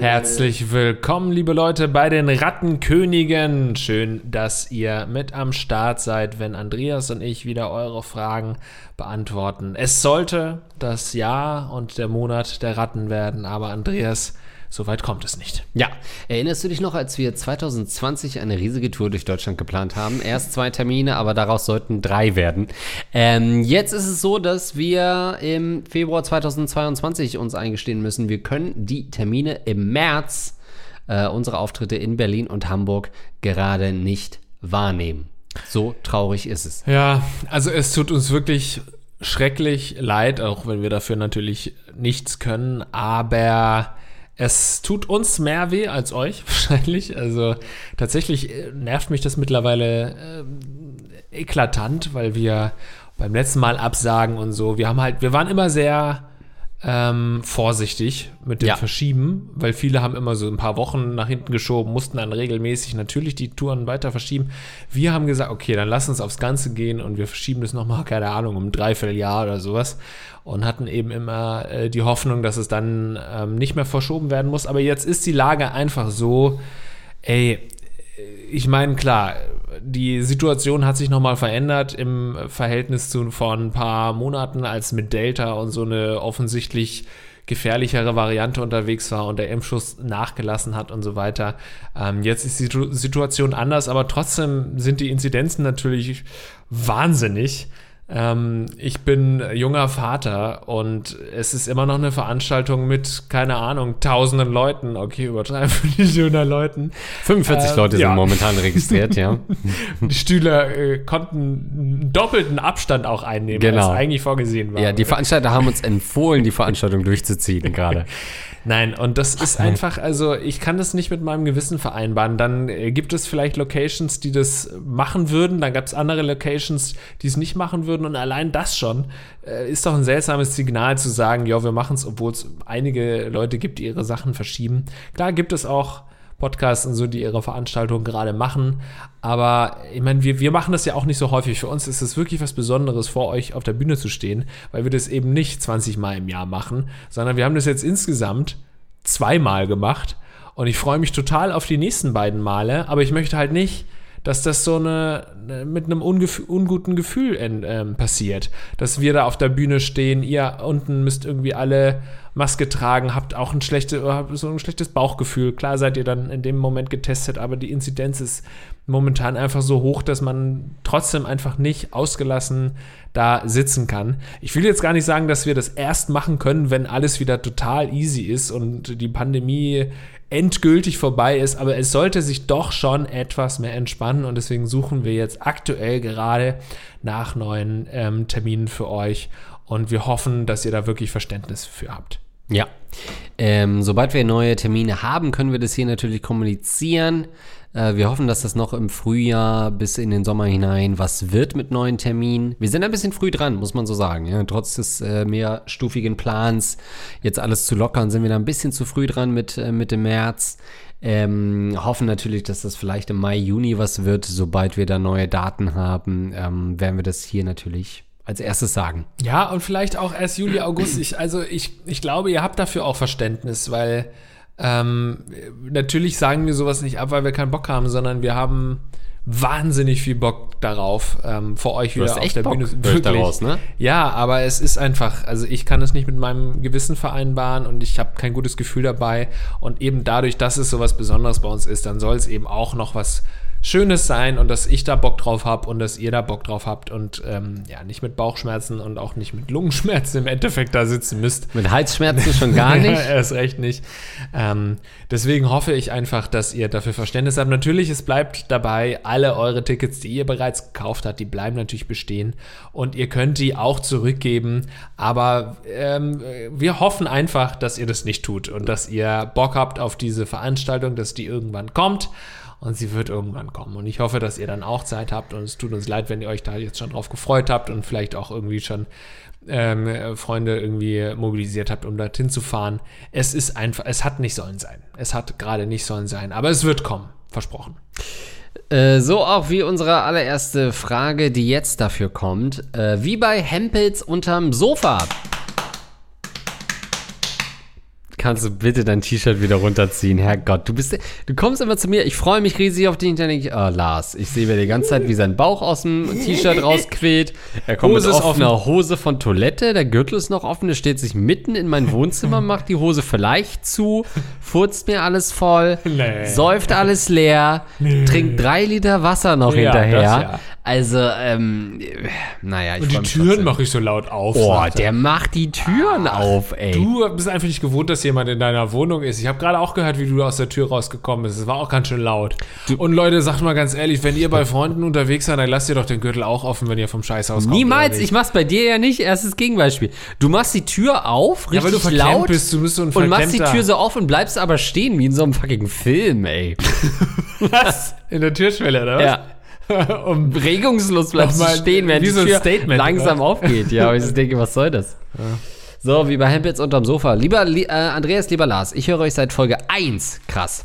Herzlich willkommen, liebe Leute, bei den Rattenkönigen. Schön, dass ihr mit am Start seid, wenn Andreas und ich wieder eure Fragen beantworten. Es sollte das Jahr und der Monat der Ratten werden, aber Andreas, Soweit kommt es nicht. Ja, erinnerst du dich noch, als wir 2020 eine riesige Tour durch Deutschland geplant haben? Erst zwei Termine, aber daraus sollten drei werden. Ähm, jetzt ist es so, dass wir im Februar 2022 uns eingestehen müssen, wir können die Termine im März, äh, unsere Auftritte in Berlin und Hamburg, gerade nicht wahrnehmen. So traurig ist es. Ja, also es tut uns wirklich schrecklich leid, auch wenn wir dafür natürlich nichts können, aber es tut uns mehr weh als euch wahrscheinlich. Also tatsächlich äh, nervt mich das mittlerweile äh, eklatant, weil wir beim letzten Mal absagen und so. Wir haben halt, wir waren immer sehr ähm, vorsichtig mit dem ja. Verschieben, weil viele haben immer so ein paar Wochen nach hinten geschoben, mussten dann regelmäßig natürlich die Touren weiter verschieben. Wir haben gesagt, okay, dann lass uns aufs Ganze gehen und wir verschieben das nochmal, keine Ahnung, um ein Dreivierteljahr oder sowas und hatten eben immer äh, die Hoffnung, dass es dann ähm, nicht mehr verschoben werden muss. Aber jetzt ist die Lage einfach so, ey, ich meine, klar, die Situation hat sich nochmal verändert im Verhältnis zu vor ein paar Monaten, als mit Delta und so eine offensichtlich gefährlichere Variante unterwegs war und der Impfschuss nachgelassen hat und so weiter. Ähm, jetzt ist die Situation anders, aber trotzdem sind die Inzidenzen natürlich wahnsinnig. Ähm, ich bin junger Vater und es ist immer noch eine Veranstaltung mit, keine Ahnung, tausenden Leuten. Okay, übertreiben 100 Leuten. 45 äh, Leute sind ja. momentan registriert, ja. Die Stühle äh, konnten einen doppelten Abstand auch einnehmen, genau. als eigentlich vorgesehen war. Ja, die Veranstalter haben uns empfohlen, die Veranstaltung durchzuziehen gerade. Nein, und das ist einfach, also ich kann das nicht mit meinem Gewissen vereinbaren. Dann äh, gibt es vielleicht Locations, die das machen würden, dann gab es andere Locations, die es nicht machen würden und allein das schon äh, ist doch ein seltsames Signal zu sagen, ja, wir machen es, obwohl es einige Leute gibt, die ihre Sachen verschieben. Klar gibt es auch Podcasts und so, die ihre Veranstaltungen gerade machen. Aber ich meine, wir, wir machen das ja auch nicht so häufig. Für uns ist es wirklich was Besonderes, vor euch auf der Bühne zu stehen, weil wir das eben nicht 20 Mal im Jahr machen, sondern wir haben das jetzt insgesamt zweimal gemacht. Und ich freue mich total auf die nächsten beiden Male, aber ich möchte halt nicht dass das so eine mit einem unguten Gefühl in, ähm, passiert. Dass wir da auf der Bühne stehen, ihr unten müsst irgendwie alle Maske tragen, habt auch ein, schlechte, so ein schlechtes Bauchgefühl. Klar seid ihr dann in dem Moment getestet, aber die Inzidenz ist momentan einfach so hoch, dass man trotzdem einfach nicht ausgelassen da sitzen kann. Ich will jetzt gar nicht sagen, dass wir das erst machen können, wenn alles wieder total easy ist und die Pandemie endgültig vorbei ist, aber es sollte sich doch schon etwas mehr entspannen und deswegen suchen wir jetzt aktuell gerade nach neuen ähm, Terminen für euch und wir hoffen, dass ihr da wirklich Verständnis für habt. Ja, ähm, sobald wir neue Termine haben, können wir das hier natürlich kommunizieren. Äh, wir hoffen, dass das noch im Frühjahr bis in den Sommer hinein was wird mit neuen Terminen. Wir sind ein bisschen früh dran, muss man so sagen. Ja? Trotz des äh, mehrstufigen Plans, jetzt alles zu lockern, sind wir da ein bisschen zu früh dran mit, äh, mit März. Ähm, hoffen natürlich, dass das vielleicht im Mai, Juni was wird. Sobald wir da neue Daten haben, ähm, werden wir das hier natürlich als erstes sagen. Ja, und vielleicht auch erst Juli, August. Ich, also ich, ich glaube, ihr habt dafür auch Verständnis, weil ähm, natürlich sagen wir sowas nicht ab, weil wir keinen Bock haben, sondern wir haben wahnsinnig viel Bock darauf, ähm, vor euch wieder auf der Bock, Bühne. Wirklich. Daraus, ne? Ja, aber es ist einfach, also ich kann es nicht mit meinem Gewissen vereinbaren und ich habe kein gutes Gefühl dabei. Und eben dadurch, dass es sowas Besonderes bei uns ist, dann soll es eben auch noch was Schönes sein und dass ich da Bock drauf habe und dass ihr da Bock drauf habt und ähm, ja, nicht mit Bauchschmerzen und auch nicht mit Lungenschmerzen im Endeffekt da sitzen müsst. Mit Halsschmerzen schon gar nicht. Erst recht nicht. Ähm, deswegen hoffe ich einfach, dass ihr dafür Verständnis habt. Natürlich, es bleibt dabei, alle eure Tickets, die ihr bereits gekauft habt, die bleiben natürlich bestehen und ihr könnt die auch zurückgeben. Aber ähm, wir hoffen einfach, dass ihr das nicht tut und dass ihr Bock habt auf diese Veranstaltung, dass die irgendwann kommt und sie wird irgendwann kommen. Und ich hoffe, dass ihr dann auch Zeit habt und es tut uns leid, wenn ihr euch da jetzt schon drauf gefreut habt und vielleicht auch irgendwie schon ähm, Freunde irgendwie mobilisiert habt, um dorthin zu fahren. Es ist einfach, es hat nicht sollen sein. Es hat gerade nicht sollen sein, aber es wird kommen. Versprochen. Äh, so auch wie unsere allererste Frage, die jetzt dafür kommt. Äh, wie bei Hempels unterm Sofa. Kannst du bitte dein T-Shirt wieder runterziehen? Herrgott, du bist, du kommst immer zu mir. Ich freue mich riesig auf dich. Und dann denke ich, oh, Lars, ich sehe mir die ganze Zeit, wie sein Bauch aus dem T-Shirt rausquillt. Er kommt Hose mit offener Hose von Toilette. Der Gürtel ist noch offen. Er steht sich mitten in mein Wohnzimmer, macht die Hose vielleicht zu, furzt mir alles voll, Nee. säuft alles leer, trinkt drei Liter Wasser noch Ja, hinterher. das ja. Also, ähm, naja, ich Und die Türen mache ich so laut auf. Oh, er. der macht die Türen auf, ey. Du bist einfach nicht gewohnt, dass jemand in deiner Wohnung ist. Ich habe gerade auch gehört, wie du aus der Tür rausgekommen bist. Es war auch ganz schön laut. Und Leute, sagt mal ganz ehrlich, wenn ihr bei Freunden unterwegs seid, dann lasst ihr doch den Gürtel auch offen, wenn ihr vom Scheißhaus kommt. Niemals, ich mach's bei dir ja nicht. Erstes Gegenbeispiel. Du machst die Tür auf, Ja, weil richtig du verklemmt laut bist, du bist so ein und machst die Tür so auf und bleibst aber stehen wie in so einem fucking Film, ey. Was? In der Türschwelle, oder was? Ja. um, Regungslos bleibst du Nochmal, stehen, während wie so ein Statement, langsam oder? aufgeht. Ja, und ich denke, was soll das? So, wie bei Hempels unterm Sofa. Lieber li äh, Andreas, lieber Lars, ich höre euch seit Folge 1 krass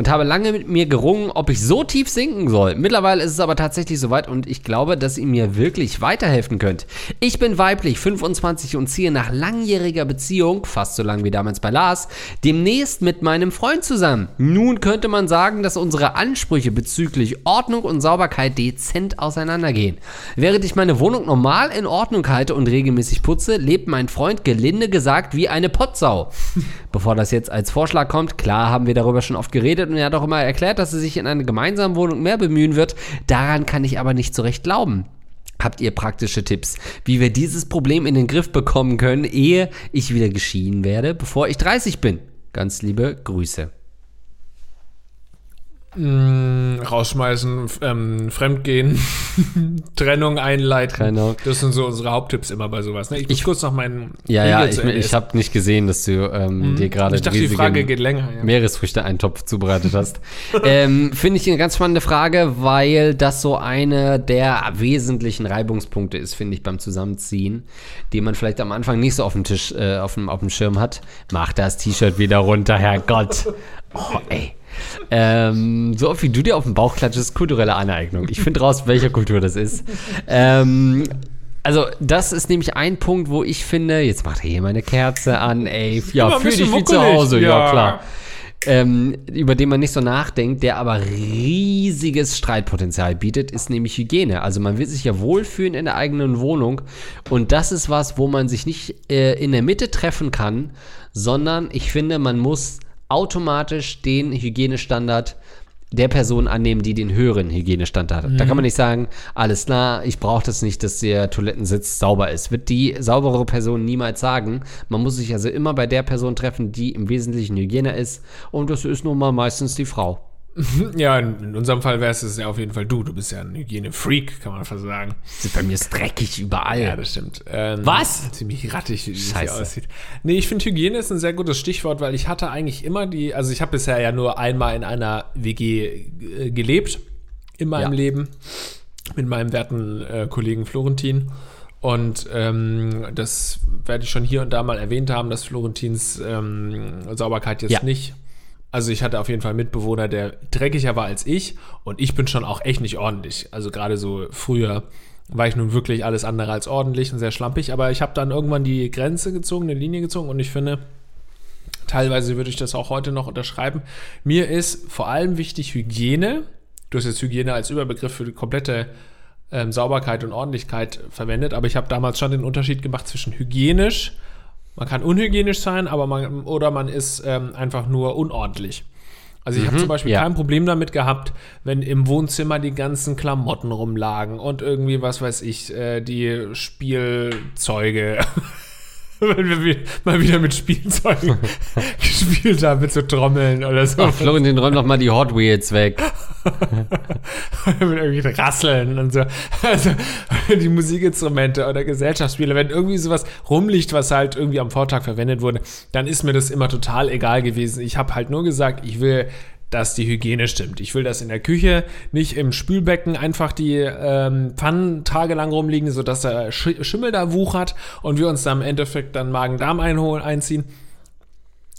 und habe lange mit mir gerungen, ob ich so tief sinken soll. Mittlerweile ist es aber tatsächlich soweit und ich glaube, dass ihr mir wirklich weiterhelfen könnt. Ich bin weiblich, 25 und ziehe nach langjähriger Beziehung, fast so lang wie damals bei Lars, demnächst mit meinem Freund zusammen. Nun könnte man sagen, dass unsere Ansprüche bezüglich Ordnung und Sauberkeit dezent auseinandergehen. Während ich meine Wohnung normal in Ordnung halte und regelmäßig putze, lebt mein Freund gelinde gesagt wie eine Potsau. Bevor das jetzt als Vorschlag kommt, klar haben wir darüber schon oft geredet er hat auch immer erklärt, dass er sich in einer gemeinsamen Wohnung mehr bemühen wird. Daran kann ich aber nicht so recht glauben. Habt ihr praktische Tipps, wie wir dieses Problem in den Griff bekommen können, ehe ich wieder geschieden werde, bevor ich 30 bin? Ganz liebe Grüße. Rausschmeißen, f- ähm, Fremdgehen, Trennung einleiten. Trennung. Das sind so unsere Haupttipps immer bei sowas. Ne? Ich muss kurz noch meinen Ja, ja, Riegel ich, Ende ich habe nicht gesehen, dass du ähm, dir gerade Ich dachte, die Frage geht länger. Ja. Meeresfrüchte-Eintopf zubereitet hast. ähm, Finde ich eine ganz spannende Frage, weil das so eine der wesentlichen Reibungspunkte ist, finde ich, beim Zusammenziehen, die man vielleicht am Anfang nicht so auf dem Tisch, äh, auf, dem, auf dem Schirm hat. Mach das T-Shirt wieder runter, Herrgott. Oh, ey. Ähm, so oft wie du dir auf den Bauch klatschst, ist kulturelle Aneignung. Ich finde raus, welcher Kultur das ist. Ähm, also, das ist nämlich ein Punkt, wo ich finde, jetzt macht er hier meine Kerze an, ey. Ja, fühl dich wie zu Hause, ja, ja. klar. Ähm, über den man nicht so nachdenkt, der aber riesiges Streitpotenzial bietet, ist nämlich Hygiene. Also man will sich ja wohlfühlen in der eigenen Wohnung und das ist was, wo man sich nicht äh, in der Mitte treffen kann, sondern ich finde, man muss automatisch den Hygienestandard der Person annehmen, die den höheren Hygienestandard hat. Da kann man nicht sagen, alles klar, ich brauche das nicht, dass der Toilettensitz sauber ist. Wird die saubere Person niemals sagen. Man muss sich also immer bei der Person treffen, die im Wesentlichen Hygiene ist. Und das ist nun mal meistens die Frau. Ja, in, unserem Fall wärst es ja auf jeden Fall du. Du bist ja ein Hygiene-Freak, kann man fast sagen. Bei mir ist dreckig überall. Ja, das stimmt. Ähm, Was? Ziemlich rattig, wie es hier Scheiße. aussieht. Nee, ich finde Hygiene ist ein sehr gutes Stichwort, weil ich hatte eigentlich immer die, also ich habe bisher ja nur einmal in einer WG äh, gelebt in meinem Ja. Leben mit meinem werten äh, Kollegen Florentin. Und ähm, das werde ich schon hier und da mal erwähnt haben, dass Florentins ähm, Sauberkeit jetzt Ja. nicht. Also ich hatte auf jeden Fall einen Mitbewohner, der dreckiger war als ich und ich bin schon auch echt nicht ordentlich. Also gerade so früher war ich nun wirklich alles andere als ordentlich und sehr schlampig, aber ich habe dann irgendwann die Grenze gezogen, eine Linie gezogen und ich finde, teilweise würde ich das auch heute noch unterschreiben. Mir ist vor allem wichtig Hygiene. Du hast jetzt Hygiene als Überbegriff für die komplette ähm, Sauberkeit und Ordentlichkeit verwendet, aber ich habe damals schon den Unterschied gemacht zwischen hygienisch, man kann unhygienisch sein, aber man oder man ist ähm, einfach nur unordentlich. Also ich habe zum Beispiel ja. kein Problem damit gehabt, wenn im Wohnzimmer die ganzen Klamotten rumlagen und irgendwie, was weiß ich, äh, die Spielzeuge. wenn wir mal wieder mit Spielzeugen gespielt haben, mit so Trommeln oder so. Ach, Florentin, räum doch mal die Hot Wheels weg. mit irgendwelchen Rasseln und so. Also die Musikinstrumente oder Gesellschaftsspiele, wenn irgendwie sowas rumliegt, was halt irgendwie am Vortag verwendet wurde, dann ist mir das immer total egal gewesen. Ich habe halt nur gesagt, ich will dass die Hygiene stimmt. Ich will, dass in der Küche nicht im Spülbecken einfach die ähm, Pfannen tagelang rumliegen, sodass der Sch Schimmel da wuchert und wir uns da im Endeffekt dann Magen-Darm einholen, einziehen.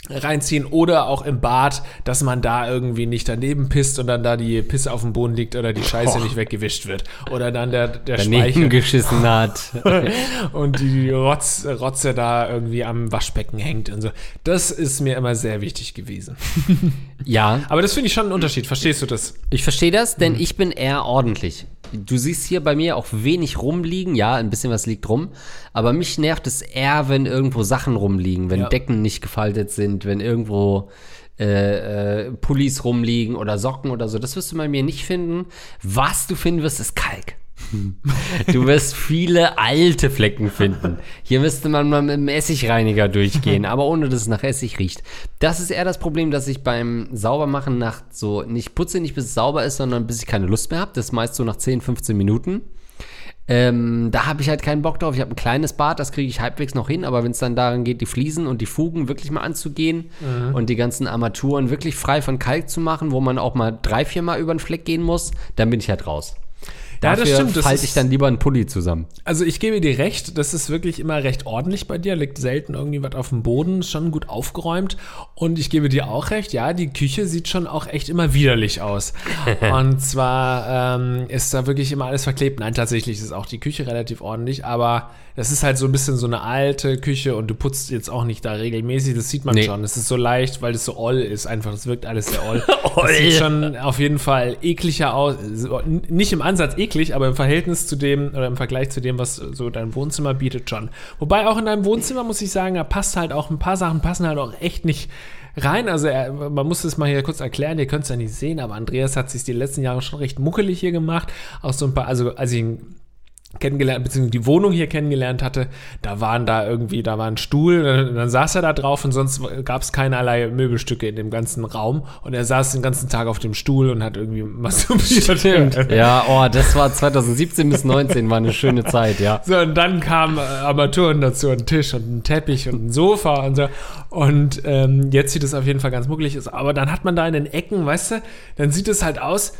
Reinziehen oder auch im Bad, dass man da irgendwie nicht daneben pisst und dann da die Pisse auf dem Boden liegt oder die Scheiße Boah. nicht weggewischt wird oder dann der, der Daneben Speichel geschissen hat. und die Rotz, Rotze da irgendwie am Waschbecken hängt und so. Das ist mir immer sehr wichtig gewesen. ja, Aber das finde ich schon einen Unterschied. Verstehst du das? ich verstehe das, denn Mhm. ich bin eher ordentlich. Du siehst hier bei mir auch wenig rumliegen. Ja, ein bisschen was liegt rum. Aber mich nervt es eher, wenn irgendwo Sachen rumliegen, wenn Ja. Decken nicht gefaltet sind, wenn irgendwo äh, äh, Pullis rumliegen oder Socken oder so. Das wirst du bei mir nicht finden. Was du finden wirst, ist Kalk. Du wirst viele alte Flecken finden. Hier müsste man mal mit dem Essigreiniger durchgehen, aber ohne dass es nach Essig riecht. Das ist eher das Problem, dass ich beim Saubermachen nach so nicht putze, nicht bis es sauber ist, sondern bis ich keine Lust mehr habe. Das ist meist so nach 10, 15 Minuten. Ähm, da habe ich halt keinen Bock drauf. Ich habe ein kleines Bad, das kriege ich halbwegs noch hin, aber wenn es dann daran geht, die Fliesen und die Fugen wirklich mal anzugehen und die ganzen Armaturen wirklich frei von Kalk zu machen, wo man auch mal drei, vier Mal über den Fleck gehen muss, dann bin ich halt raus. Ja, das Dafür stimmt, das falte ich dann lieber einen Pulli zusammen. Also ich gebe dir recht, das ist wirklich immer recht ordentlich bei dir, liegt selten irgendwie was auf dem Boden, schon gut aufgeräumt. Und ich gebe dir auch recht, ja, die Küche sieht schon auch echt immer widerlich aus. Und zwar ähm, ist da wirklich immer alles verklebt. Nein, tatsächlich ist auch die Küche relativ ordentlich, aber das ist halt so ein bisschen so eine alte Küche und du putzt jetzt auch nicht da regelmäßig, das sieht man Nee. schon. Es ist so leicht, weil es so oll ist, einfach, das wirkt alles sehr oll. Das sieht schon auf jeden Fall ekliger aus. Nicht im Ansatz eklig, aber im Verhältnis zu dem oder im Vergleich zu dem, was so dein Wohnzimmer bietet, schon. Wobei auch in deinem Wohnzimmer, muss ich sagen, da passt halt auch ein paar Sachen passen halt auch echt nicht rein. Also er, man muss es mal hier kurz erklären, ihr könnt es ja nicht sehen, aber Andreas hat sich die letzten Jahre schon recht muckelig hier gemacht. Auch so ein paar, also als ich ihn kennengelernt, beziehungsweise die Wohnung hier kennengelernt hatte, da waren da irgendwie, da war ein Stuhl, dann, dann saß er da drauf und sonst gab es keinerlei Möbelstücke in dem ganzen Raum und er saß den ganzen Tag auf dem Stuhl und hat irgendwie masturbiert. Ja, oh, das war 2017 bis 19, war eine schöne Zeit, ja. So, und dann kamen äh, Armaturen dazu, ein Tisch und ein Teppich und ein Sofa und so. Und ähm, jetzt sieht es auf jeden Fall ganz muckelig aus. Aber dann hat man da in den Ecken, weißt du, dann sieht es halt aus,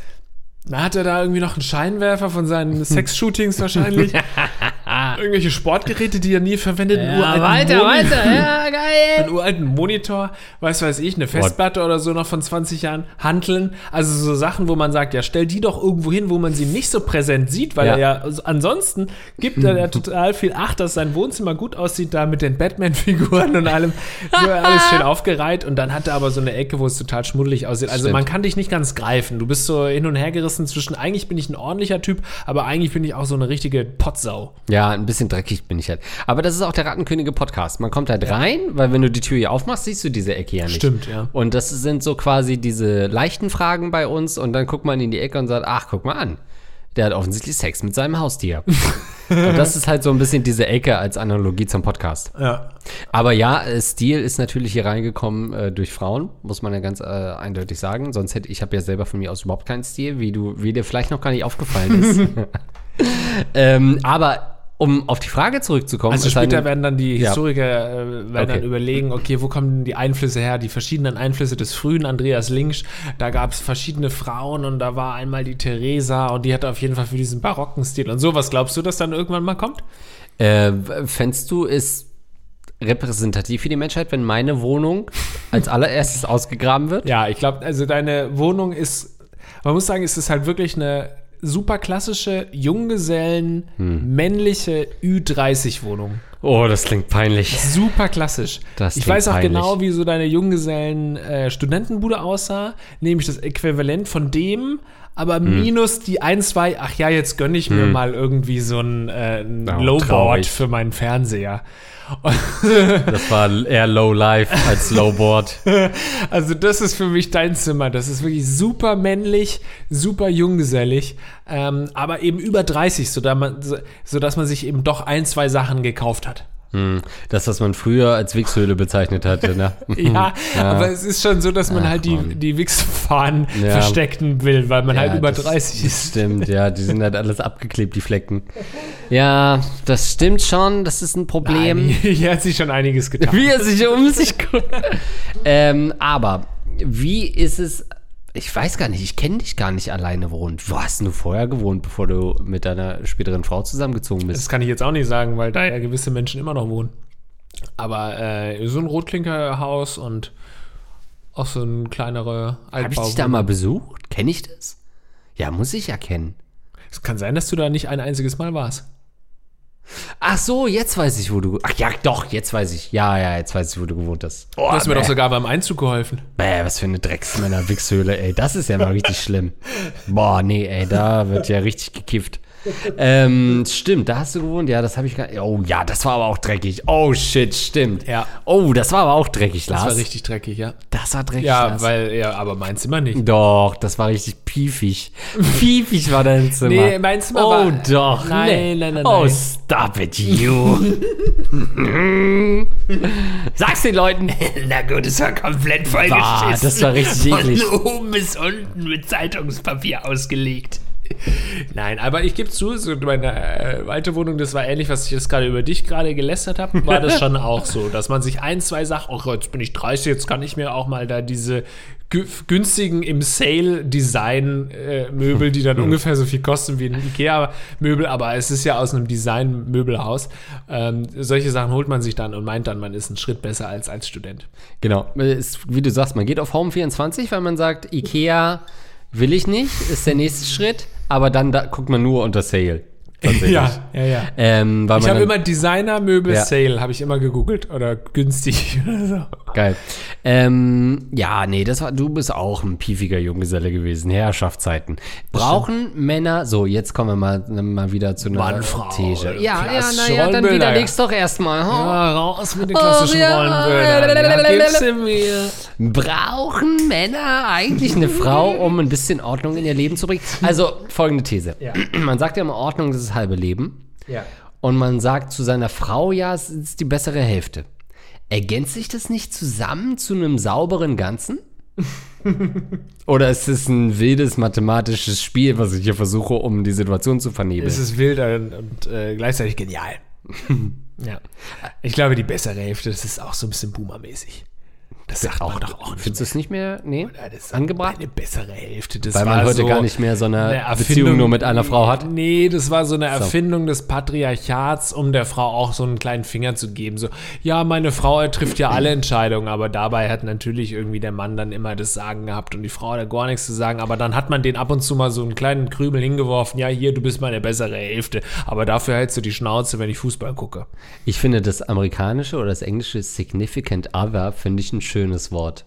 da hat er da irgendwie noch einen Scheinwerfer von seinen Sexshootings wahrscheinlich. Irgendwelche Sportgeräte, die er nie verwendet. einen uralten Moni- ja, geil. einen uralten Monitor, weiß weiß ich, eine Festplatte oder so noch von 20 Jahren, Hanteln, also so Sachen, wo man sagt, ja, stell die doch irgendwo hin, wo man sie nicht so präsent sieht, weil Ja. er ja also ansonsten gibt er ja total viel Acht, dass sein Wohnzimmer gut aussieht, da mit den Batman-Figuren und allem, so alles schön aufgereiht und dann hat er aber so eine Ecke, wo es total schmuddelig aussieht. Also Stimmt. man kann dich nicht ganz greifen. Du bist so hin und her gerissen zwischen, eigentlich bin ich ein ordentlicher Typ, aber eigentlich bin ich auch so eine richtige Potsau. Ja, ein bisschen dreckig bin ich halt. Aber das ist auch der Rattenkönige Podcast. Man kommt halt rein, weil wenn du die Tür hier aufmachst, siehst du diese Ecke ja nicht. Stimmt, ja. Und das sind so quasi diese leichten Fragen bei uns und dann guckt man in die Ecke und sagt, ach, guck mal an. Der hat offensichtlich Sex mit seinem Haustier. und das ist halt so ein bisschen diese Ecke als Analogie zum Podcast. Ja. Aber ja, äh, Stil ist natürlich hier reingekommen äh, durch Frauen, muss man ja ganz äh, eindeutig sagen. Sonst hätte ich habe ja selber von mir aus überhaupt keinen Stil, wie du, wie dir vielleicht noch gar nicht aufgefallen ist. ähm, aber um auf die Frage zurückzukommen, Also später denn- werden dann die Ja. Historiker äh, werden Okay. dann überlegen, okay, wo kommen die Einflüsse her, die verschiedenen Einflüsse des frühen Andreas Linksch. Da gab es verschiedene Frauen und da war einmal die Theresa und die hatte auf jeden Fall für diesen barocken Stil und so. Was glaubst du, dass dann irgendwann mal kommt? Äh, fändst du es repräsentativ für die Menschheit, wenn meine Wohnung als allererstes ausgegraben wird? Ja, ich glaube, also deine Wohnung ist, man muss sagen, es ist halt wirklich eine super klassische, Junggesellen, Hm. männliche Ü30-Wohnung. Oh, das klingt peinlich. Super klassisch. Das ich weiß auch peinlich. genau, wie so deine Junggesellen äh, Studentenbude aussah, nämlich das Äquivalent von dem, aber Hm. minus die ein, zwei, ach ja, jetzt gönne ich mir mal irgendwie so ein, äh, ein Oh, Lowboard traurig. für meinen Fernseher. Das war eher Low Life als Lowboard. Also das ist für mich dein Zimmer. Das ist wirklich super männlich, super junggesellig, ähm, aber eben über 30, sodass man, so, sodass man sich eben doch ein, zwei Sachen gekauft hat. Hm, Das, was man früher als Wichshöhle bezeichnet hatte, ne? Ja, aber es ist schon so, dass man Ach, halt die, Mann. die Wichsfahnen Ja. verstecken will, weil man halt Ja, über das- 30 ist. Stimmt, ja, die sind halt alles abgeklebt, die Flecken. Ja, das stimmt schon, das ist ein Problem. Hier hat sich schon einiges getan. Wie er sich um sich guckt. ähm, aber wie ist es? Ich weiß gar nicht, ich kenne dich gar nicht alleine wohnen. Wo hast du vorher gewohnt, bevor du mit deiner späteren Frau zusammengezogen bist? Das kann ich jetzt auch nicht sagen, weil da ja gewisse Menschen immer noch wohnen. Aber äh, so ein Rotklinkerhaus und auch so ein kleinere Habe ich dich da mal besucht? Kenne ich das? Ja, muss ich ja kennen. Es kann sein, dass du da nicht ein einziges Mal warst. Ach so, jetzt weiß ich, wo du. Ach ja, doch, jetzt weiß ich. Ja, ja, jetzt weiß ich, wo du gewohnt hast. Oh, du hast mir doch sogar beim Einzug geholfen. Bäh, was für eine Drecksmänner-Wichshöhle, ey. Das ist ja mal richtig schlimm. Boah, nee, ey, da wird ja richtig gekifft. Ähm, stimmt, da hast du gewohnt. Ja, das habe ich gar Oh ja, das war aber auch dreckig. Oh shit, stimmt. Ja. Oh, das war aber auch dreckig, Lars. Das war richtig dreckig, ja. Das war dreckig, Ja, Lars. weil, ja, aber mein Zimmer nicht. Doch, das war richtig piefig. piefig war dein Zimmer. Nee, mein Zimmer oh, war- doch. Nein, nee. nein, nein, Oh, nein. stop it, you. Sag's den Leuten. Na gut, es war komplett Bah, vollgeschissen. das war richtig eklig. Von oben bis unten mit Zeitungspapier ausgelegt. Nein, aber ich gebe zu, so meine äh, alte Wohnung, das war ähnlich, was ich jetzt gerade über dich gerade gelästert habe, war das schon auch so, dass man sich ein, zwei Sachen, oh jetzt bin ich 30, jetzt kann ich mir auch mal da diese gü- günstigen im Sale Design äh, Möbel, die dann ungefähr so viel kosten wie ein Ikea Möbel, aber es ist ja aus einem Design Möbelhaus. Ähm, solche Sachen holt man sich dann und meint dann, man ist einen Schritt besser als als Student. Genau, ist, wie du sagst, man geht auf Home 24, weil man sagt, Ikea will ich nicht, ist der nächste Schritt, aber dann da, guckt man nur unter Sale. Tatsächlich. ja, ja. Ähm, Ich habe immer Designer Möbel Ja. Sale, habe ich immer gegoogelt oder günstig oder so. Geil. Ähm, ja, nee, das war, du bist auch ein piefiger Junggeselle gewesen. Herrschaftszeiten. Brauchen Männer, so, jetzt kommen wir mal, mal wieder zu einer Mann, Frau, These. Ja, ja, klassische naja, dann Rollenbilder, widerleg's doch erstmal. Huh? Ja, raus mit den klassischen Oh, ja. Rollenbildern. Ja, mir. Brauchen Männer eigentlich eine Frau, um ein bisschen Ordnung in ihr Leben zu bringen? Also, folgende These. Ja. Man sagt ja immer, Ordnung, das ist halbe Leben. Ja. Und man sagt zu seiner Frau, ja, es ist die bessere Hälfte. Ergänzt sich das nicht zusammen zu einem sauberen Ganzen? Oder ist es ein wildes mathematisches Spiel, was ich hier versuche, um die Situation zu vernebeln? Es ist wild und, und äh, gleichzeitig genial. ja. Ich glaube, die bessere Hälfte, das ist auch so ein bisschen boomermäßig. Das sagt man doch auch nicht. Findest du es nicht mehr nee. Das ist angebracht? Eine bessere Hälfte. Das Weil man heute so gar nicht mehr so eine, eine Beziehung nur mit einer Frau hat? Nee, das war so eine Erfindung des Patriarchats, um der Frau auch so einen kleinen Finger zu geben. So, ja, meine Frau trifft ja alle Entscheidungen, aber dabei hat natürlich irgendwie der Mann dann immer das Sagen gehabt und die Frau hat gar nichts zu sagen. Aber dann hat man den ab und zu mal so einen kleinen Krümel hingeworfen. Ja, hier, du bist meine bessere Hälfte. Aber dafür hältst du die Schnauze, wenn ich Fußball gucke. Ich finde das amerikanische oder das englische Significant Other finde ich ein schönes Wort.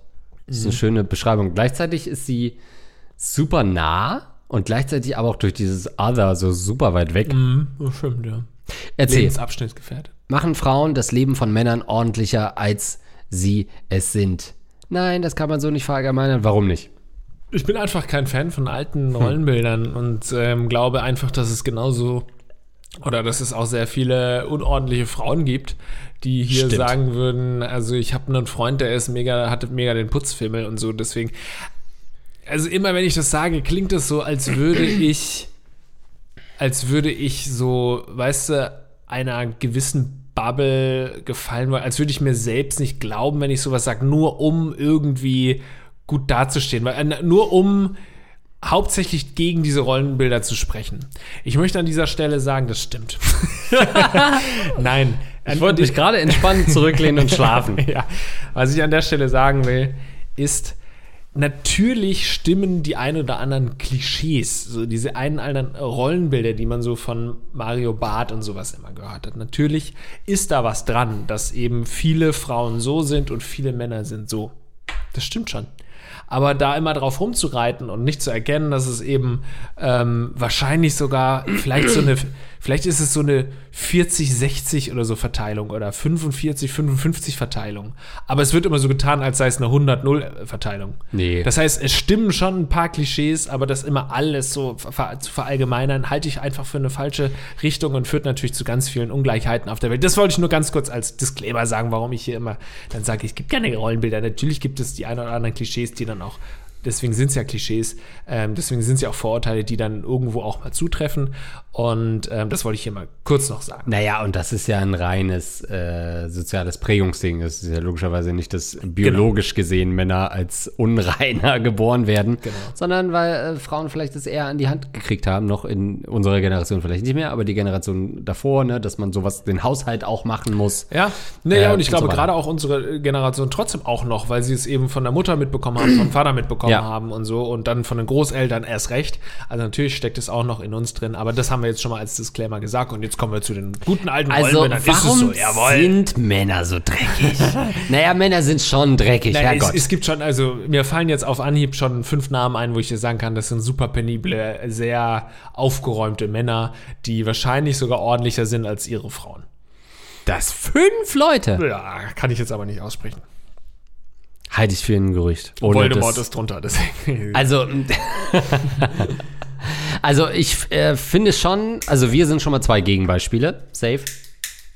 Das ist eine schöne Beschreibung. Gleichzeitig ist sie super nah und gleichzeitig aber auch durch dieses Other so super weit weg. Mhm, das stimmt, ja. Erzähl, Lebensabschnittsgefährte. machen Frauen das Leben von Männern ordentlicher, als sie es sind? Nein, das kann man so nicht verallgemeinern. Warum nicht? Ich bin einfach kein Fan von alten Rollenbildern und ähm, glaube einfach, dass es genauso oder dass es auch sehr viele unordentliche Frauen gibt, die hier Stimmt. sagen würden, also ich habe einen Freund, der ist mega, hatte mega den Putzfimmel und so, deswegen, also immer wenn ich das sage, klingt es so, als würde ich, als würde ich so, weißt du, einer gewissen Bubble gefallen wollen, als würde ich mir selbst nicht glauben, wenn ich sowas sage, nur um irgendwie gut dazustehen, weil äh, nur um hauptsächlich gegen diese Rollenbilder zu sprechen. Ich möchte an dieser Stelle sagen, das stimmt. Nein. Ich wollte mich gerade entspannen, zurücklehnen und schlafen. ja, was ich an der Stelle sagen will, ist, natürlich stimmen die ein oder anderen Klischees, so diese einen oder anderen Rollenbilder, die man so von Mario Barth und sowas immer gehört hat. Natürlich ist da was dran, dass eben viele Frauen so sind und viele Männer sind so. Das stimmt schon. Aber da immer drauf rumzureiten und nicht zu erkennen, dass es eben ähm, wahrscheinlich sogar vielleicht so eine, vielleicht ist es so eine 40-60 oder so Verteilung oder 45-55 Verteilung. Aber es wird immer so getan, als sei es eine 100-0 Verteilung. Nee. Das heißt, es stimmen schon ein paar Klischees, aber das immer alles so ver zu verallgemeinern, halte ich einfach für eine falsche Richtung und führt natürlich zu ganz vielen Ungleichheiten auf der Welt. Das wollte ich nur ganz kurz als Disclaimer sagen, warum ich hier immer dann sage, es gibt keine Rollenbilder. Natürlich gibt es die ein oder anderen Klischees, die dann auch deswegen sind es ja Klischees, ähm, deswegen sind es ja auch Vorurteile, die dann irgendwo auch mal zutreffen. Und ähm, das wollte ich hier mal kurz noch sagen. Naja, und das ist ja ein reines äh, soziales Prägungsding. Es ist ja logischerweise nicht, dass biologisch gesehen Männer als unreiner geboren werden, Genau. sondern weil äh, Frauen vielleicht das eher an die Hand gekriegt haben, noch in unserer Generation vielleicht nicht mehr, aber die Generation davor, ne, dass man sowas, den Haushalt auch machen muss. Ja, naja, Äh, und ich und glaube so gerade auch unsere Generation trotzdem auch noch, weil sie es eben von der Mutter mitbekommen haben, vom Vater mitbekommen Ja. haben und so und dann von den Großeltern erst recht. Also natürlich steckt es auch noch in uns drin, aber das haben wir jetzt schon mal als Disclaimer gesagt und jetzt kommen wir zu den guten alten Also, Rollenmännern. warum ist es so, sind Männer so dreckig? naja, Männer sind schon dreckig, es, Herrgott. es gibt schon, also mir fallen jetzt auf Anhieb schon fünf Namen ein, wo ich dir sagen kann, das sind super penible, sehr aufgeräumte Männer, die wahrscheinlich sogar ordentlicher sind als ihre Frauen. das fünf Leute. Ja, kann ich jetzt aber nicht aussprechen. Halte ich für ein Gerücht. Ohne Voldemort das- ist drunter, deswegen. Also, also ich äh, finde schon, also wir sind schon mal zwei Gegenbeispiele, safe,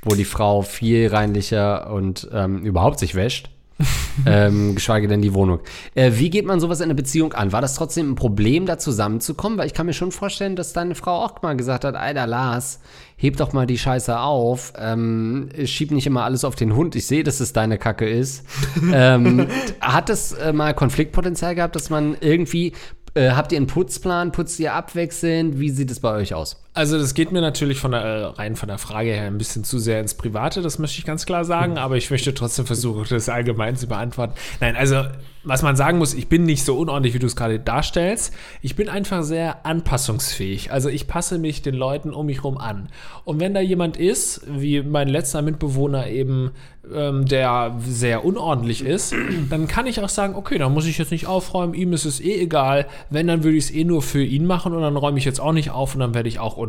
wo die Frau viel reinlicher und ähm, überhaupt sich wäscht. ähm, geschweige denn die Wohnung. Äh, wie geht man sowas in einer Beziehung an? War das trotzdem ein Problem, da zusammenzukommen? Weil ich kann mir schon vorstellen, dass deine Frau auch mal gesagt hat, Alter Lars, heb doch mal die Scheiße auf, ähm, schieb nicht immer alles auf den Hund. Ich sehe, dass es deine Kacke ist. ähm, hat es äh, mal Konfliktpotenzial gehabt, dass man irgendwie, äh, habt ihr einen Putzplan, putzt ihr abwechselnd? Wie sieht es bei euch aus? Also das geht mir natürlich von der, äh, rein von der Frage her ein bisschen zu sehr ins Private, das möchte ich ganz klar sagen, aber ich möchte trotzdem versuchen, das allgemein zu beantworten. Nein, also was man sagen muss, ich bin nicht so unordentlich, wie du es gerade darstellst. Ich bin einfach sehr anpassungsfähig. Also ich passe mich den Leuten um mich herum an. Und wenn da jemand ist, wie mein letzter Mitbewohner eben, ähm, der sehr unordentlich ist, dann kann ich auch sagen, okay, dann muss ich jetzt nicht aufräumen, ihm ist es eh egal. Wenn, dann würde ich es eh nur für ihn machen und dann räume ich jetzt auch nicht auf und dann werde ich auch unordentlich.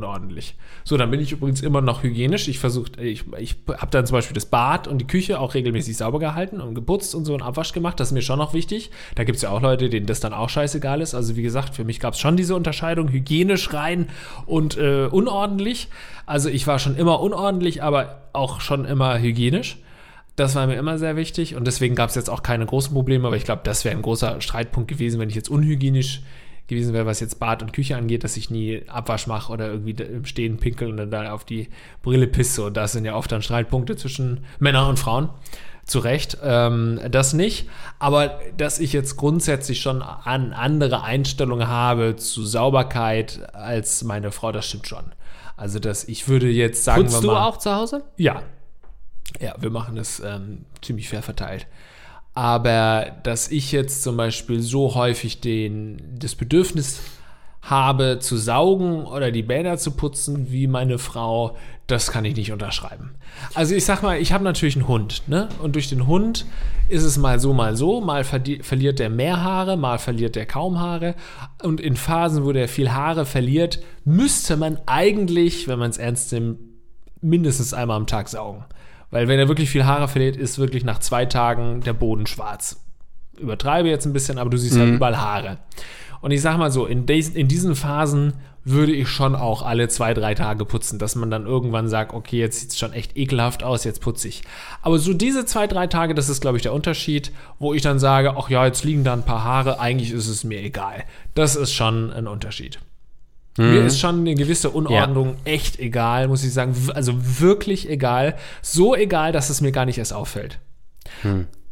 So, dann bin ich übrigens immer noch hygienisch. Ich versuche, ich, ich habe dann zum Beispiel das Bad und die Küche auch regelmäßig sauber gehalten und geputzt und so einen Abwasch gemacht. Das ist mir schon noch wichtig. Da gibt es ja auch Leute, denen das dann auch scheißegal ist. Also wie gesagt, für mich gab es schon diese Unterscheidung, hygienisch rein und äh, unordentlich. Also ich war schon immer unordentlich, aber auch schon immer hygienisch. Das war mir immer sehr wichtig und deswegen gab es jetzt auch keine großen Probleme, aber ich glaube, das wäre ein großer Streitpunkt gewesen, wenn ich jetzt unhygienisch gewesen wäre, was jetzt Bad und Küche angeht, dass ich nie Abwasch mache oder irgendwie im Stehen pinkel und dann da auf die Brille pisse. Und das sind ja oft dann Streitpunkte zwischen Männern und Frauen. Zu Recht, ähm, das nicht. Aber dass ich jetzt grundsätzlich schon an andere Einstellungen habe zu Sauberkeit als meine Frau, das stimmt schon. Also, dass ich würde jetzt sagen, Putzt du mal, auch zu Hause? ja. Ja, wir machen es ähm, ziemlich fair verteilt. Aber dass ich jetzt zum Beispiel so häufig den, das Bedürfnis habe zu saugen oder die Bäder zu putzen wie meine Frau, das kann ich nicht unterschreiben. Also ich sag mal, ich habe natürlich einen Hund, ne? Und durch den Hund ist es mal so, mal so. Mal verliert der mehr Haare, mal verliert der kaum Haare. Und in Phasen, wo der viel Haare verliert, müsste man eigentlich, wenn man es ernst nimmt, mindestens einmal am Tag saugen. Weil wenn er wirklich viel Haare verliert, ist wirklich nach zwei Tagen der Boden schwarz. Übertreibe jetzt ein bisschen, aber du siehst ja überall Haare. Und ich sag mal so, in, des, in diesen Phasen würde ich schon auch alle zwei, drei Tage putzen, dass man dann irgendwann sagt, okay, jetzt sieht es schon echt ekelhaft aus, jetzt putze ich. Aber so diese zwei, drei Tage, das ist, glaube ich, der Unterschied, wo ich dann sage, ach ja, jetzt liegen da ein paar Haare, eigentlich ist es mir egal. Das ist schon ein Unterschied. Mir ist schon eine gewisse Unordnung echt egal, muss ich sagen. Also wirklich egal. So egal, dass es mir gar nicht erst auffällt.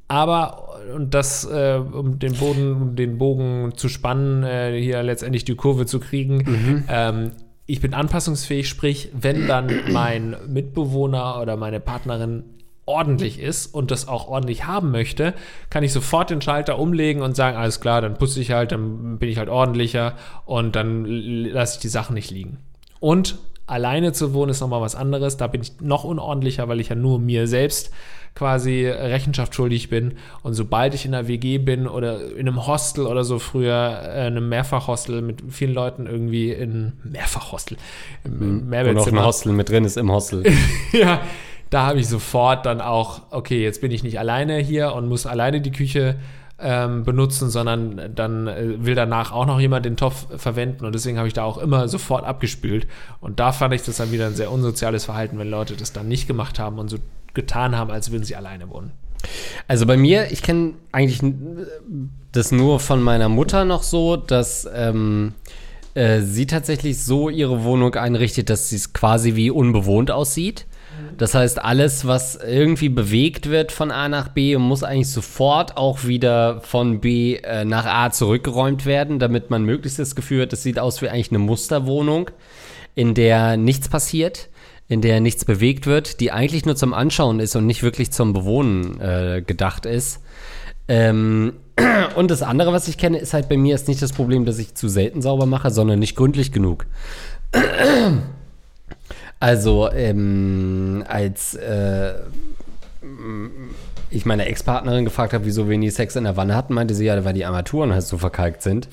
Aber, und das, äh, um den Boden, um den Bogen zu spannen, äh, hier letztendlich die Kurve zu kriegen, ähm, ich bin anpassungsfähig, sprich, wenn dann mein Mitbewohner oder meine Partnerin ordentlich ist und das auch ordentlich haben möchte, kann ich sofort den Schalter umlegen und sagen, alles klar, dann putze ich halt, dann bin ich halt ordentlicher und dann lasse ich die Sachen nicht liegen. Und alleine zu wohnen ist nochmal was anderes. Da bin ich noch unordentlicher, weil ich ja nur mir selbst quasi Rechenschaft schuldig bin. Und sobald ich in einer WG bin oder in einem Hostel oder so früher, äh, einem Mehrfachhostel mit vielen Leuten irgendwie in Mehrfachhostel, im Und auch ein. Hostel mit drin ist im Hostel. ja, da habe ich sofort dann auch, okay, jetzt bin ich nicht alleine hier und muss alleine die Küche ähm, benutzen, sondern dann äh, will danach auch noch jemand den Topf verwenden und deswegen habe ich da auch immer sofort abgespült. Und da fand ich das dann wieder ein sehr unsoziales Verhalten, wenn Leute das dann nicht gemacht haben und so getan haben, als würden sie alleine wohnen. Also bei mir, ich kenne eigentlich das nur von meiner Mutter noch so, dass ähm, äh, sie tatsächlich so ihre Wohnung einrichtet, dass sie es quasi wie unbewohnt aussieht. Das heißt, alles, was irgendwie bewegt wird von A nach B, muss eigentlich sofort auch wieder von B äh, nach A zurückgeräumt werden, damit man möglichst das Gefühl hat, es sieht aus wie eigentlich eine Musterwohnung, in der nichts passiert, in der nichts bewegt wird, die eigentlich nur zum Anschauen ist und nicht wirklich zum Bewohnen äh, gedacht ist. Ähm, und das andere, was ich kenne, ist halt bei mir ist nicht das Problem, dass ich zu selten sauber mache, sondern nicht gründlich genug. Also, ähm, als äh, ich meine Ex-Partnerin gefragt habe, wieso wir nie Sex in der Wanne hatten, meinte sie ja, weil die Armaturen halt so verkalkt sind.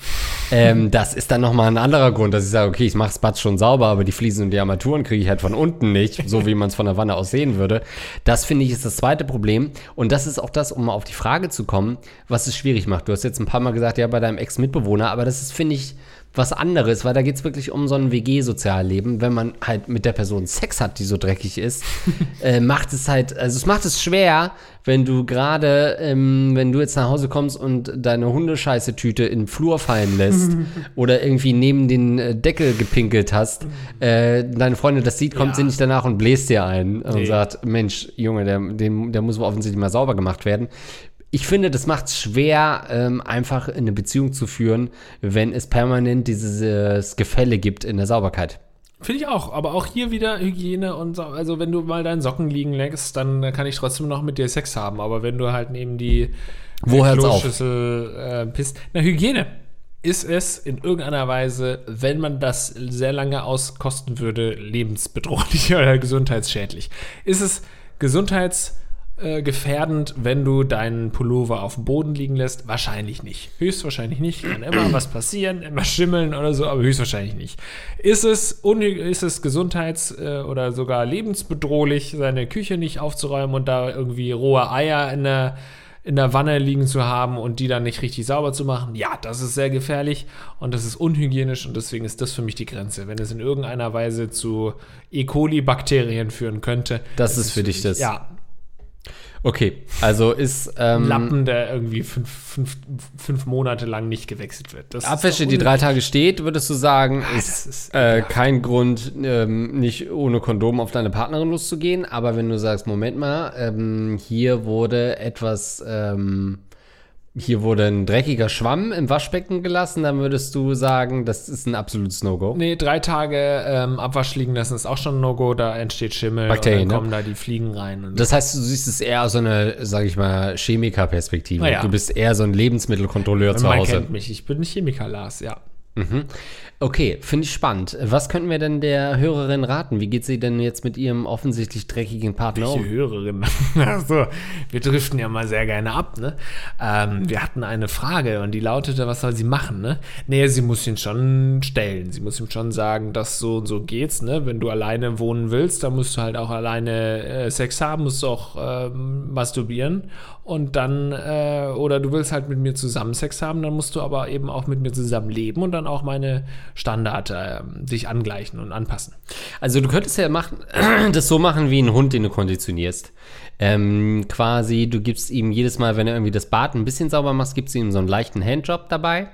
ähm, das ist dann nochmal ein anderer Grund, dass ich sage, okay, ich mache das Bad schon sauber, aber die Fliesen und die Armaturen kriege ich halt von unten nicht, so wie man es von der Wanne aus sehen würde. Das finde ich ist das zweite Problem. Und das ist auch das, um mal auf die Frage zu kommen, was es schwierig macht. Du hast jetzt ein paar Mal gesagt, ja, bei deinem Ex-Mitbewohner, aber das ist, finde ich, was anderes, weil da geht es wirklich um so ein WG-Sozialleben. Wenn man halt mit der Person Sex hat, die so dreckig ist, äh, macht es halt, also es macht es schwer, wenn du gerade, ähm, wenn du jetzt nach Hause kommst und deine Hundescheiße-Tüte in den Flur fallen lässt oder irgendwie neben den äh, Deckel gepinkelt hast, äh, deine Freundin das sieht, kommt Ja. sie nicht danach und bläst dir ein und Nee. sagt, Mensch, Junge, der, dem, der muss offensichtlich mal sauber gemacht werden. Ich finde, das macht es schwer, ähm, einfach eine Beziehung zu führen, wenn es permanent dieses Gefälle gibt in der Sauberkeit. Finde ich auch, aber auch hier wieder Hygiene und so. Also wenn du mal deinen Socken liegen lässt, dann kann ich trotzdem noch mit dir Sex haben. Aber wenn du halt neben die Wo? Kloschüssel äh, pisst. Na, Hygiene ist es in irgendeiner Weise, wenn man das sehr lange auskosten würde, lebensbedrohlich oder gesundheitsschädlich. Ist es gesundheitsgefährdend, äh, gefährdend, wenn du deinen Pullover auf dem Boden liegen lässt? Wahrscheinlich nicht. Höchstwahrscheinlich nicht. Kann immer was passieren, immer schimmeln oder so, aber höchstwahrscheinlich nicht. Ist es, ist es gesundheits- äh, oder sogar lebensbedrohlich, seine Küche nicht aufzuräumen und da irgendwie rohe Eier in der in der Wanne liegen zu haben und die dann nicht richtig sauber zu machen, ja, das ist sehr gefährlich und das ist unhygienisch und deswegen ist das für mich die Grenze. Wenn es in irgendeiner Weise zu E. coli-Bakterien führen könnte. Das ist für dich das. Ja, Okay, also ist ähm, Lappen, der irgendwie fünf, fünf, fünf Monate lang nicht gewechselt wird. Das ist Abwäsche, die drei. Tage steht, würdest du sagen, ist, das ist äh, kein Grund, ähm, nicht ohne Kondom auf deine Partnerin loszugehen. Aber wenn du sagst, Moment mal, ähm, hier wurde etwas, ähm, hier wurde ein dreckiger Schwamm im Waschbecken gelassen, dann würdest du sagen, das ist ein absolutes No-Go. Nee, drei Tage ähm, Abwasch liegen lassen ist auch schon ein No-Go, da entsteht Schimmel Bakterien, und dann ne? kommen da die Fliegen rein. Das heißt, du siehst es eher aus so einer, sag ich mal, Chemiker-Perspektive. Ja. Du bist eher so ein Lebensmittelkontrolleur zu man Hause. kennt mich, ich bin Chemiker, Lars, ja. Okay, finde ich spannend. Was könnten wir denn der Hörerin raten? Wie geht sie denn jetzt mit ihrem offensichtlich dreckigen Partner Die um? Hörerin. Also, wir driften ja mal sehr gerne ab, ne? Ähm, wir hatten eine Frage und die lautete, was soll sie machen, ne? Nee, sie muss ihn schon stellen. Sie muss ihm schon sagen, dass so und so geht's, ne? Wenn du alleine wohnen willst, dann musst du halt auch alleine äh, Sex haben, musst du auch ähm, masturbieren und dann, äh, oder du willst halt mit mir zusammen Sex haben, dann musst du aber eben auch mit mir zusammen leben und dann auch meine Standard ähm, sich angleichen und anpassen. Also du könntest ja machen, das so machen wie ein Hund, den du konditionierst. Ähm, quasi, du gibst ihm jedes Mal, wenn er irgendwie das Bad ein bisschen sauber machst, gibst du ihm so einen leichten Handjob dabei.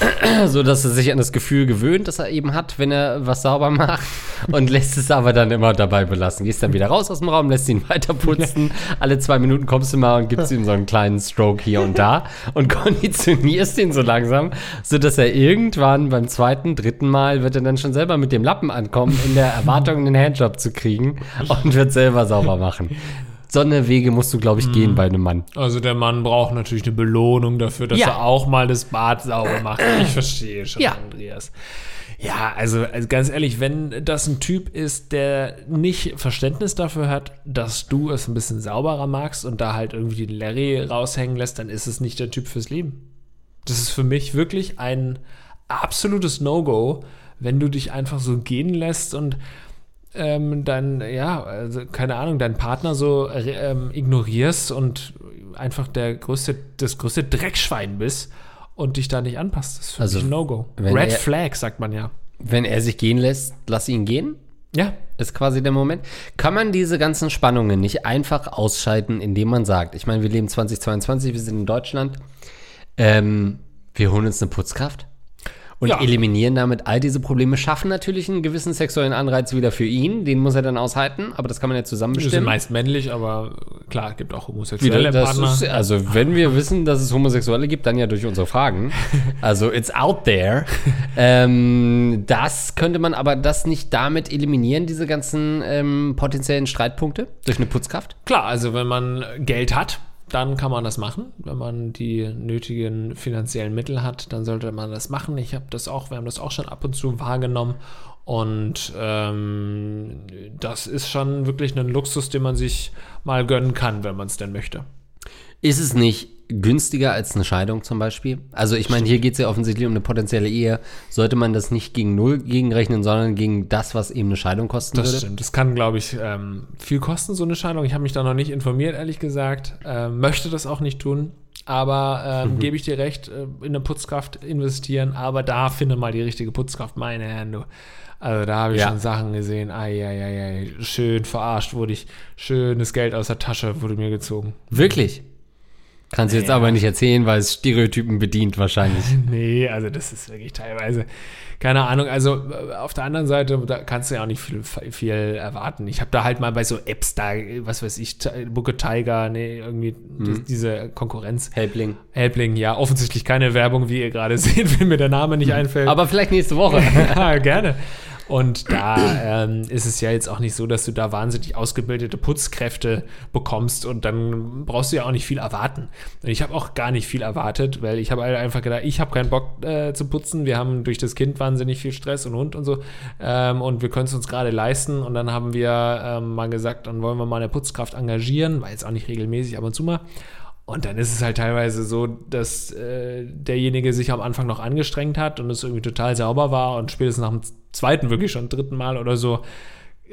so dass er sich an das Gefühl gewöhnt, das er eben hat, wenn er was sauber macht und lässt es aber dann immer dabei belassen. Gehst dann wieder raus aus dem Raum, lässt ihn weiter putzen. Alle zwei Minuten kommst du mal und gibst ihm so einen kleinen Stroke hier und da und konditionierst ihn so langsam, so dass er irgendwann beim zweiten, dritten Mal wird er dann schon selber mit dem Lappen ankommen, in der Erwartung, einen Handjob zu kriegen und wird selber sauber machen. So eine Wege musst du, glaube ich, gehen bei einem Mann. Also der Mann braucht natürlich eine Belohnung dafür, dass Ja. er auch mal das Bad sauber macht. Ich verstehe schon, Ja. Andreas. Ja, also, also ganz ehrlich, wenn das ein Typ ist, der nicht Verständnis dafür hat, dass du es ein bisschen sauberer magst und da halt irgendwie den Larry raushängen lässt, dann ist es nicht der Typ fürs Leben. Das ist für mich wirklich ein absolutes No-Go, wenn du dich einfach so gehen lässt und ähm, dann, ja, also keine Ahnung, deinen Partner so äh, ähm, ignorierst und einfach der größte, das größte Dreckschwein bist und dich da nicht anpasst. Das ist für Also, mich ein No-Go. Red er- Flag, sagt man ja. Wenn er sich gehen lässt, lass ihn gehen. Ja, ist quasi der Moment. Kann man diese ganzen Spannungen nicht einfach ausschalten, indem man sagt, ich meine, wir leben 2022, wir sind in Deutschland, ähm, wir holen uns eine Putzkraft und Ja. eliminieren damit all diese Probleme, schaffen natürlich einen gewissen sexuellen Anreiz wieder für ihn, den muss er dann aushalten, aber das kann man ja zusammen die sind bestimmen. meist männlich, aber klar, gibt auch homosexuelle Wieder, Partner. ist, also, wenn wir wissen, dass es Homosexuelle gibt, dann ja durch unsere Fragen. Also, it's out there. ähm, das könnte man aber das nicht damit eliminieren, diese ganzen ähm, potenziellen Streitpunkte durch eine Putzkraft? Klar, also wenn man Geld hat, dann kann man das machen. Wenn man die nötigen finanziellen Mittel hat, dann sollte man das machen. Ich habe das auch, wir haben das auch schon ab und zu wahrgenommen. Und ähm, das ist schon wirklich ein Luxus, den man sich mal gönnen kann, wenn man es denn möchte. Ist es nicht günstiger als eine Scheidung zum Beispiel? Also ich meine, hier geht es ja offensichtlich um eine potenzielle Ehe. Sollte man das nicht gegen Null gegenrechnen, sondern gegen das, was eben eine Scheidung kosten Das würde? stimmt. Das kann, glaube ich, ähm, viel kosten, so eine Scheidung. Ich habe mich da noch nicht informiert, ehrlich gesagt. Ähm, möchte das auch nicht tun. Aber ähm, gebe ich dir recht, äh, in eine Putzkraft investieren. Aber da finde mal die richtige Putzkraft, meine Herren. Du. Also da habe ich Ja. schon Sachen gesehen. Ei, ei, ei, ei. Schön verarscht wurde ich. Schönes Geld aus der Tasche wurde mir gezogen. Wirklich? Kannst du jetzt Ja. aber nicht erzählen, weil es Stereotypen bedient wahrscheinlich. Nee, also das ist wirklich teilweise, keine Ahnung, also äh, auf der anderen Seite, da kannst du ja auch nicht viel, viel erwarten. Ich habe da halt mal bei so Apps da, was weiß ich, Booker Tiger, nee, irgendwie das, diese Konkurrenz. Helpling. Helpling, ja, offensichtlich keine Werbung, wie ihr gerade seht, wenn mir der Name nicht einfällt. Aber vielleicht nächste Woche. ja, gerne. Und da ähm, ist es ja jetzt auch nicht so, dass du da wahnsinnig ausgebildete Putzkräfte bekommst und dann brauchst du ja auch nicht viel erwarten. Und ich habe auch gar nicht viel erwartet, weil ich habe halt einfach gedacht, ich habe keinen Bock äh, zu putzen. Wir haben durch das Kind wahnsinnig viel Stress und Hund und so. Ähm, und wir können es uns gerade leisten. Und dann haben wir ähm, mal gesagt, dann wollen wir mal eine Putzkraft engagieren, war jetzt auch nicht regelmäßig, ab und zu mal. Und dann ist es halt teilweise so, dass äh, derjenige sich am Anfang noch angestrengt hat und es irgendwie total sauber war und spätestens nach dem zweiten, wirklich schon dritten Mal oder so,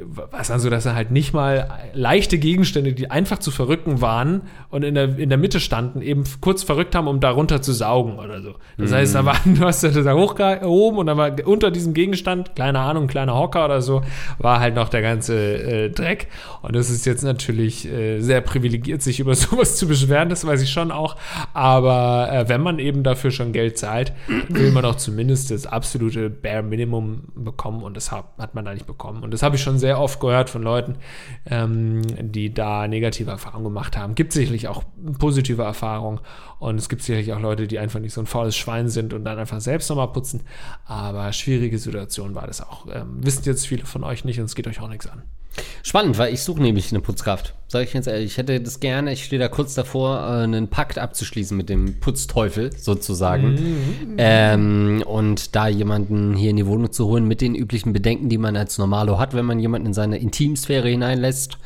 war es dann so, dass er halt nicht mal leichte Gegenstände, die einfach zu verrücken waren und in der, in der Mitte standen, eben kurz verrückt haben, um darunter zu saugen oder so. Das heißt, da war, du hast das da hochgehoben und dann war unter diesem Gegenstand, keine Ahnung, ein kleiner Hocker oder so, war halt noch der ganze äh, Dreck. Und das ist jetzt natürlich äh, sehr privilegiert, sich über sowas zu beschweren, das weiß ich schon auch. Aber äh, wenn man eben dafür schon Geld zahlt, will man auch zumindest das absolute Bare Minimum bekommen und das hat, hat man da nicht bekommen. Und das habe ich schon sehr oft gehört von Leuten, ähm, die da negative Erfahrungen gemacht haben. Gibt sicherlich auch positive Erfahrungen und es gibt sicherlich auch Leute, die einfach nicht so ein faules Schwein sind und dann einfach selbst nochmal putzen. Aber schwierige Situation war das auch. Ähm, wissen jetzt viele von euch nicht und es geht euch auch nichts an. Spannend, weil ich suche nämlich eine Putzkraft. Sag ich ganz ehrlich, ich hätte das gerne, ich stehe da kurz davor, äh, einen Pakt abzuschließen mit dem Putzteufel sozusagen. Ähm, und da jemanden hier in die Wohnung zu holen mit den üblichen Bedenken, die man als Normalo hat, wenn man jemanden in seine Intimsphäre hineinlässt.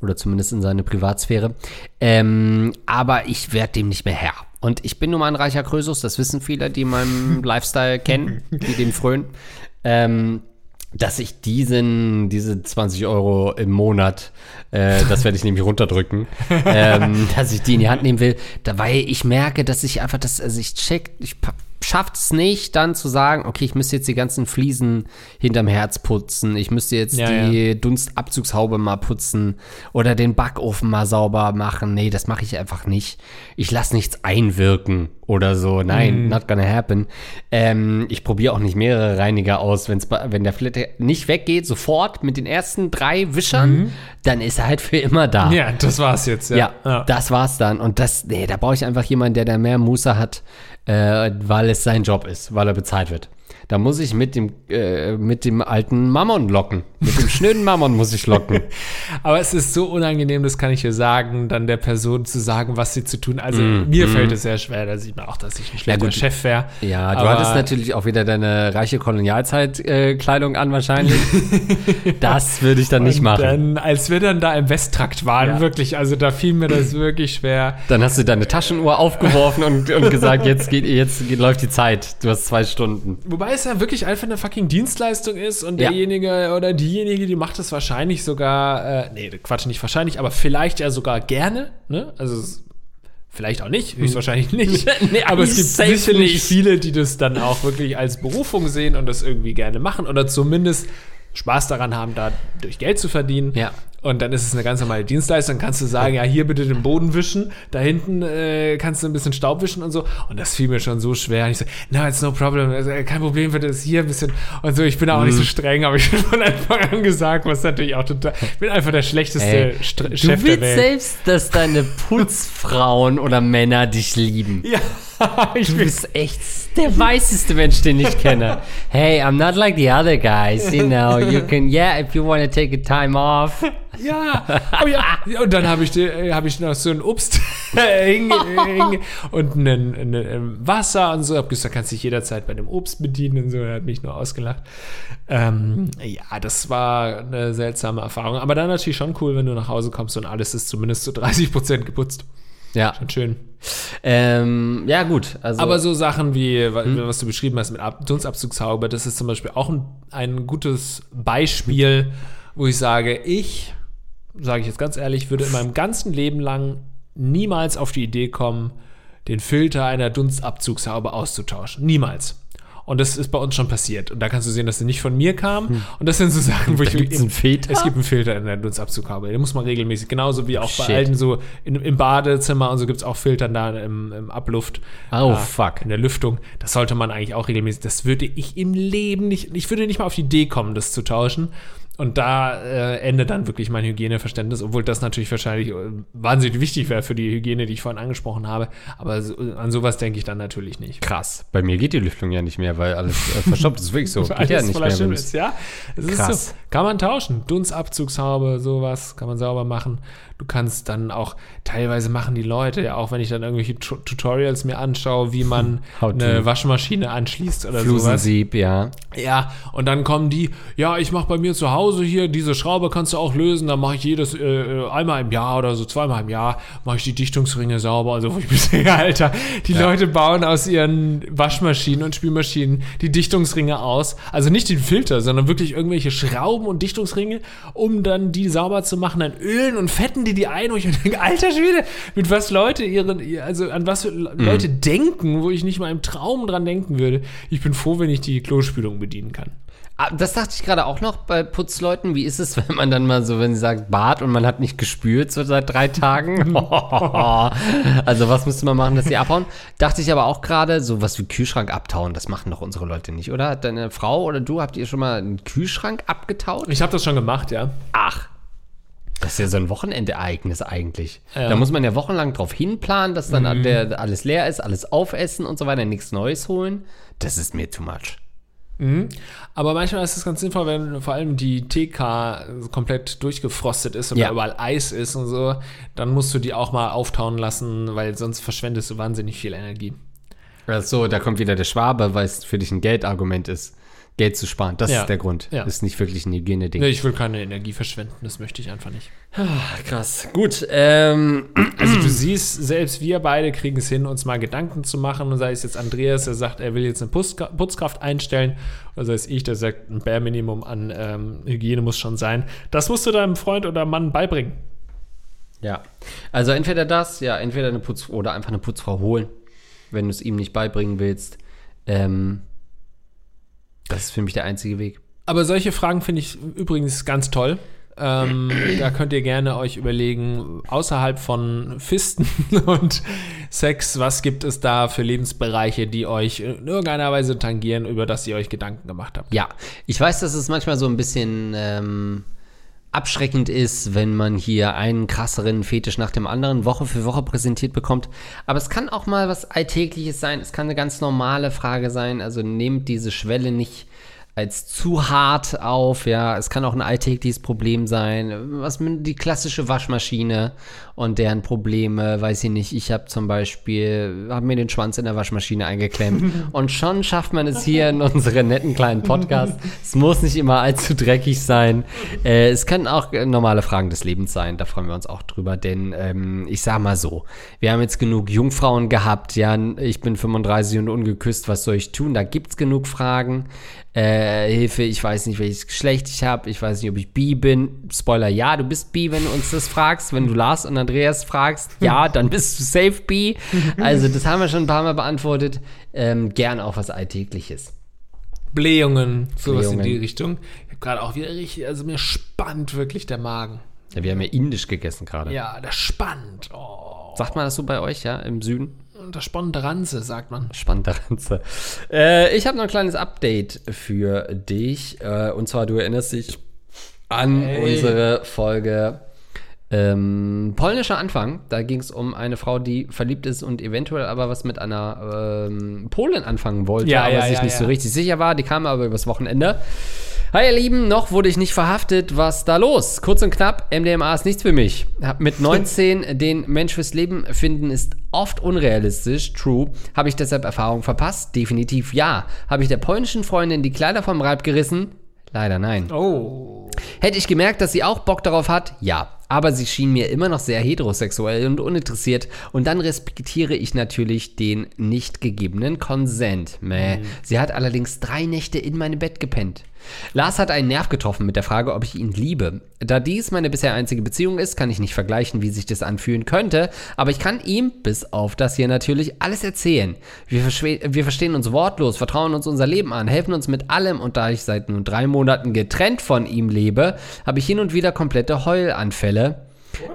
Oder zumindest in seine Privatsphäre. Ähm, aber ich werde dem nicht mehr Herr. Und ich bin nun mal ein reicher Krösus, das wissen viele, die meinen Lifestyle kennen, die dem frönen. Ähm, dass ich diesen, diese 20 Euro im Monat, äh, das werde ich nämlich runterdrücken, ähm, dass ich die in die Hand nehmen will, da, weil ich merke, dass ich einfach das, also ich check, ich schafft es nicht, dann zu sagen, okay, ich müsste jetzt die ganzen Fliesen hinterm Herz putzen, ich müsste jetzt Ja, die Dunstabzugshaube mal putzen oder den Backofen mal sauber machen. Nee, das mache ich einfach nicht. Ich lasse nichts einwirken oder so. Nein, Mhm. not gonna happen. Ähm, ich probiere auch nicht mehrere Reiniger aus. Wenn's, wenn der Flitter nicht weggeht, sofort mit den ersten drei Wischern, dann ist er halt für immer da. Mhm. Ja, das war's jetzt. Ja, das war's dann. Und das, nee, da brauche ich einfach jemanden, der da mehr Muße hat, äh, weil es sein Job ist, weil er bezahlt wird. Da muss ich mit dem, äh, mit dem alten Mammon locken. Mit dem schnöden Mammon muss ich locken. Aber es ist so unangenehm, das kann ich dir sagen, dann der Person zu sagen, was sie zu tun. Also mir fällt es sehr schwer, da sieht man auch, dass ich ein schlechter gut. Chef wäre. Ja, du Aber- hattest natürlich auch wieder deine reiche Kolonialzeit-Kleidung an wahrscheinlich. das würde ich dann nicht machen. Dann, als wir dann da im Westtrakt waren, Ja. wirklich, also da fiel mir das wirklich schwer. Dann hast du deine Taschenuhr aufgeworfen und, und gesagt, jetzt geht, jetzt geht, läuft die Zeit. Du hast zwei Stunden. Wobei es ja wirklich einfach eine fucking Dienstleistung ist und Ja. derjenige oder diejenige, die macht das wahrscheinlich sogar, äh, nee, Quatsch, nicht wahrscheinlich, aber vielleicht ja sogar gerne, ne? Also vielleicht auch nicht, höchstwahrscheinlich nicht. Nee, aber es gibt sicherlich nicht. viele, die das dann auch wirklich als Berufung sehen und das irgendwie gerne machen oder zumindest Spaß daran haben, da durch Geld zu verdienen. Ja. Und dann ist es eine ganz normale Dienstleistung. Dann kannst du sagen, ja, hier bitte den Boden wischen, da hinten äh, kannst du ein bisschen Staub wischen und so. Und das fiel mir schon so schwer. Und ich so, no, it's no problem, also, kein Problem, bitte ist hier ein bisschen. Und so, ich bin auch nicht Mhm. so streng, aber ich bin von Anfang an gesagt, was natürlich auch total, ich bin einfach der schlechteste Ey, Str- du Chef willst selbst, dass deine Putzfrauen oder Männer dich lieben. Ja, Du bin, bist echt der weißeste Mensch, den ich kenne. Hey, I'm not like the other guys, you know. You can, yeah, if you want to take a time off. ja, aber ja, und dann habe ich, äh, hab ich noch so ein Obst und ein, Wasser und so. Hab gesagt, kannst dich jederzeit bei dem Obst bedienen und so. Er hat mich nur ausgelacht. Ähm, ja, das war eine seltsame Erfahrung. Aber dann natürlich schon cool, wenn du nach Hause kommst und alles ist zumindest zu 30 Prozent geputzt. Ja, Schon schön. ähm, ja gut. Also, Aber so Sachen wie, wa- was du beschrieben hast mit Ab Dunstabzugshaube, das ist zum Beispiel auch ein, ein gutes Beispiel, wo ich sage, ich, sage ich jetzt ganz ehrlich, würde in meinem ganzen Leben lang niemals auf die Idee kommen, den Filter einer Dunstabzugshaube auszutauschen. Niemals. Und das ist bei uns schon passiert. Und da kannst du sehen, dass sie nicht von mir kam. Und das sind so Sachen, wo ich Hm. gibt's einen Filter? Es gibt einen Filter in der Dunstabzughaube. Den muss man regelmäßig, genauso wie auch bei Shit. alten so in, im Badezimmer und so gibt es auch Filter da im, im Abluft. Oh, äh, fuck. In der Lüftung. Das sollte man eigentlich auch regelmäßig. Das würde ich im Leben nicht. Ich würde nicht mal auf die Idee kommen, das zu tauschen. Und da äh, endet dann wirklich mein Hygieneverständnis, obwohl das natürlich wahrscheinlich äh, wahnsinnig wichtig wäre für die Hygiene, die ich vorhin angesprochen habe. Aber so, an sowas denke ich dann natürlich nicht. krass. Bei mir geht die Lüftung ja nicht mehr, weil alles äh, verstopft ist. Wirklich so. Geht Alles ja nicht mehr. wenn Schimmel du's- ist, ja. Es ist Krass. so. Kann man tauschen. Dunstabzugshaube, sowas kann man sauber machen. Du kannst dann auch, teilweise machen die Leute, ja, auch wenn ich dann irgendwelche Tu- Tutorials mir anschaue, wie man eine Waschmaschine anschließt oder sowas. Flusensieb, ja. Ja, und dann kommen die, ja, ich mache bei mir zu Hause hier, diese Schraube kannst du auch lösen, dann mache ich jedes, äh, äh, einmal im Jahr oder so, zweimal im Jahr, mache ich die Dichtungsringe sauber. Also, wo ich mir denke, Alter, die Leute bauen aus ihren Waschmaschinen und Spülmaschinen die Dichtungsringe aus. Also nicht den Filter, sondern wirklich irgendwelche Schrauben und Dichtungsringe, um dann die sauber zu machen, dann ölen und fetten die die ein, wo ich denke, alter Schwede, mit was Leute ihren, also an was für Leute denken, wo ich nicht mal im Traum dran denken würde. Ich bin froh, wenn ich die Klospülung bedienen kann. Ah, Das dachte ich gerade auch noch bei Putzleuten. Wie ist es, wenn man dann mal so, wenn sie sagt Bad und man hat nicht gespült so seit drei Tagen? also was müsste man machen, dass sie abhauen? Dachte ich aber auch gerade, so was wie Kühlschrank abtauen, das machen doch unsere Leute nicht, oder? Hat deine Frau oder du, habt ihr schon mal einen Kühlschrank abgetaut? Ich habe das schon gemacht, ja. Ach. Das ist ja so ein Wochenendereignis eigentlich. Ja. Mhm. Da muss man ja wochenlang drauf hinplanen, dass dann der, alles leer ist, alles aufessen und so weiter, nichts Neues holen. Das ist mir too much. Aber manchmal ist es ganz sinnvoll, wenn vor allem die TK komplett durchgefrostet ist und Ja. da überall Eis ist und so, dann musst du die auch mal auftauen lassen, weil sonst verschwendest du wahnsinnig viel Energie. Ach so, da kommt wieder der Schwabe, weil es für dich ein Geldargument ist, Geld zu sparen. Das Ja. ist der Grund. Ja. Das ist nicht wirklich ein Hygieneding. Nee, ich will keine Energie verschwenden, das möchte ich einfach nicht. Krass. Gut. Ähm, Also du siehst, selbst wir beide kriegen es hin, uns mal Gedanken zu machen. Und sei es jetzt Andreas, der sagt, er will jetzt eine Putzkraft einstellen, oder sei es ich, der sagt, ein Bare Minimum an ähm, Hygiene muss schon sein. Das musst du deinem Freund oder Mann beibringen. ja. Also entweder das, ja, entweder eine Putz oder einfach eine Putzfrau holen, wenn du es ihm nicht beibringen willst. Ähm, das ist für mich der einzige Weg. Aber solche Fragen finde ich übrigens ganz toll. Ähm, da könnt ihr gerne euch überlegen, außerhalb von Fisten und Sex, was gibt es da für Lebensbereiche, die euch in irgendeiner Weise tangieren, über das ihr euch Gedanken gemacht habt? Ja, ich weiß, dass es manchmal so ein bisschen ähm, abschreckend ist, wenn man hier einen krasseren Fetisch nach dem anderen Woche für Woche präsentiert bekommt. Aber es kann auch mal was Alltägliches sein. Es kann eine ganz normale Frage sein. Also nehmt diese Schwelle nicht als zu hart auf, ja, es kann auch ein alltägliches Problem sein, was mit die klassische Waschmaschine und deren Probleme, weiß ich nicht, ich habe zum Beispiel, habe mir den Schwanz in der Waschmaschine eingeklemmt und schon schafft man es hier in unseren netten kleinen Podcast. Es muss nicht immer allzu dreckig sein. Äh, es können auch äh, normale Fragen des Lebens sein, da freuen wir uns auch drüber, denn ähm, ich sag mal so, wir haben jetzt genug Jungfrauen gehabt, ja, ich bin 35 und ungeküsst, was soll ich tun? Da gibt's genug Fragen. Äh, Hilfe, ich weiß nicht, welches Geschlecht ich habe, ich weiß nicht, ob ich bi bin. Spoiler, ja, du bist bi, wenn du uns das fragst. Wenn du Lars und Andreas fragst, ja, dann bist du safe bi. Also das haben wir schon ein paar Mal beantwortet. Ähm, gern auch was Alltägliches. Blähungen, sowas Blähungen. in die Richtung. Ich habe gerade auch wieder richtig, also mir spannt wirklich der Magen. Ja, wir haben ja indisch gegessen gerade. Ja, der spannt. Oh. Sagt man das so bei euch, ja, im Süden? Der spannende Ranze, sagt man. Spannender Ganze. Äh, ich habe noch ein kleines Update für dich. Äh, und zwar, du erinnerst dich an Hey. unsere Folge ähm, Polnischer Anfang. Da ging es um eine Frau, die verliebt ist und eventuell aber was mit einer ähm, Polin anfangen wollte, Ja, aber ja, sich ja, nicht so richtig sicher war. Die kam aber übers Wochenende. Hi ihr Lieben, noch wurde ich nicht verhaftet. Was da los? Kurz und knapp, MDMA ist nichts für mich. Hab mit 19 den Mensch fürs Leben finden ist oft unrealistisch. True. Habe ich deshalb Erfahrung verpasst? Definitiv ja. Habe ich der polnischen Freundin die Kleider vom Reib gerissen? Leider nein. Oh. Hätte ich gemerkt, dass sie auch Bock darauf hat? Ja. Aber sie schien mir immer noch sehr heterosexuell und uninteressiert. Und dann respektiere ich natürlich den nicht gegebenen Consent. Mäh. Sie hat allerdings drei Nächte in meinem Bett gepennt. Lars hat einen Nerv getroffen mit der Frage, ob ich ihn liebe. Da dies meine bisher einzige Beziehung ist, kann ich nicht vergleichen, wie sich das anfühlen könnte, aber ich kann ihm, bis auf das hier natürlich, alles erzählen. Wir, wir verstehen uns wortlos, vertrauen uns unser Leben an, helfen uns mit allem und da ich seit nun drei Monaten getrennt von ihm lebe, habe ich hin und wieder komplette Heulanfälle.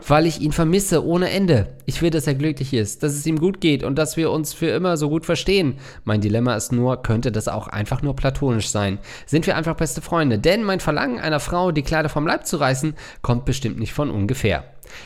Weil ich ihn vermisse ohne Ende. Ich will, dass er glücklich ist, dass es ihm gut geht und dass wir uns für immer so gut verstehen. Mein Dilemma ist nur, könnte das auch einfach nur platonisch sein? Sind wir einfach beste Freunde? Denn mein Verlangen einer Frau, die Kleider vom Leib zu reißen, kommt bestimmt nicht von ungefähr.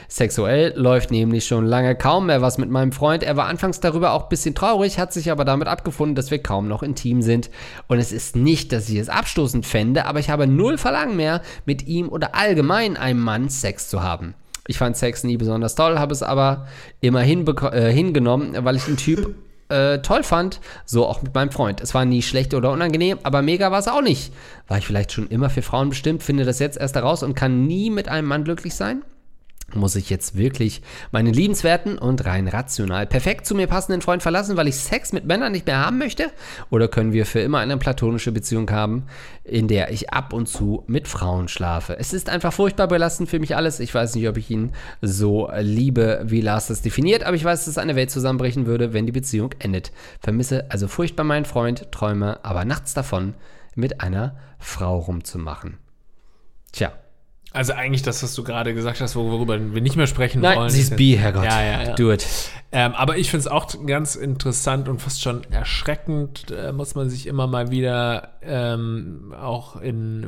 Sexuell läuft nämlich schon lange kaum mehr was mit meinem Freund. Er war anfangs darüber auch ein bisschen traurig, hat sich aber damit abgefunden, dass wir kaum noch intim sind. Und es ist nicht, dass ich es abstoßend fände, aber ich habe null Verlangen mehr, mit ihm oder allgemein einem Mann Sex zu haben. Ich fand Sex nie besonders toll, habe es aber immer äh, hingenommen, weil ich den Typ äh, toll fand. So auch mit meinem Freund. Es war nie schlecht oder unangenehm, aber mega war es auch nicht. War ich vielleicht schon immer für Frauen bestimmt, finde das jetzt erst heraus und kann nie mit einem Mann glücklich sein? Muss ich jetzt wirklich meinen liebenswerten und rein rational perfekt zu mir passenden Freund verlassen, weil ich Sex mit Männern nicht mehr haben möchte? Oder können wir für immer eine platonische Beziehung haben, in der ich ab und zu mit Frauen schlafe? Es ist einfach furchtbar belastend für mich alles. Ich weiß nicht, ob ich ihn so liebe, wie Lars das definiert, aber ich weiß, dass eine Welt zusammenbrechen würde, wenn die Beziehung endet. Vermisse also furchtbar meinen Freund, träume aber nachts davon, mit einer Frau rumzumachen. Tja. Also eigentlich das, was du gerade gesagt hast, worüber wir nicht mehr sprechen Nein, wollen. sie ist bi, Herrgott. Ja, ja, ja. Do it. Ähm, aber ich finde es auch ganz interessant und fast schon erschreckend, äh, muss man sich immer mal wieder ähm, auch in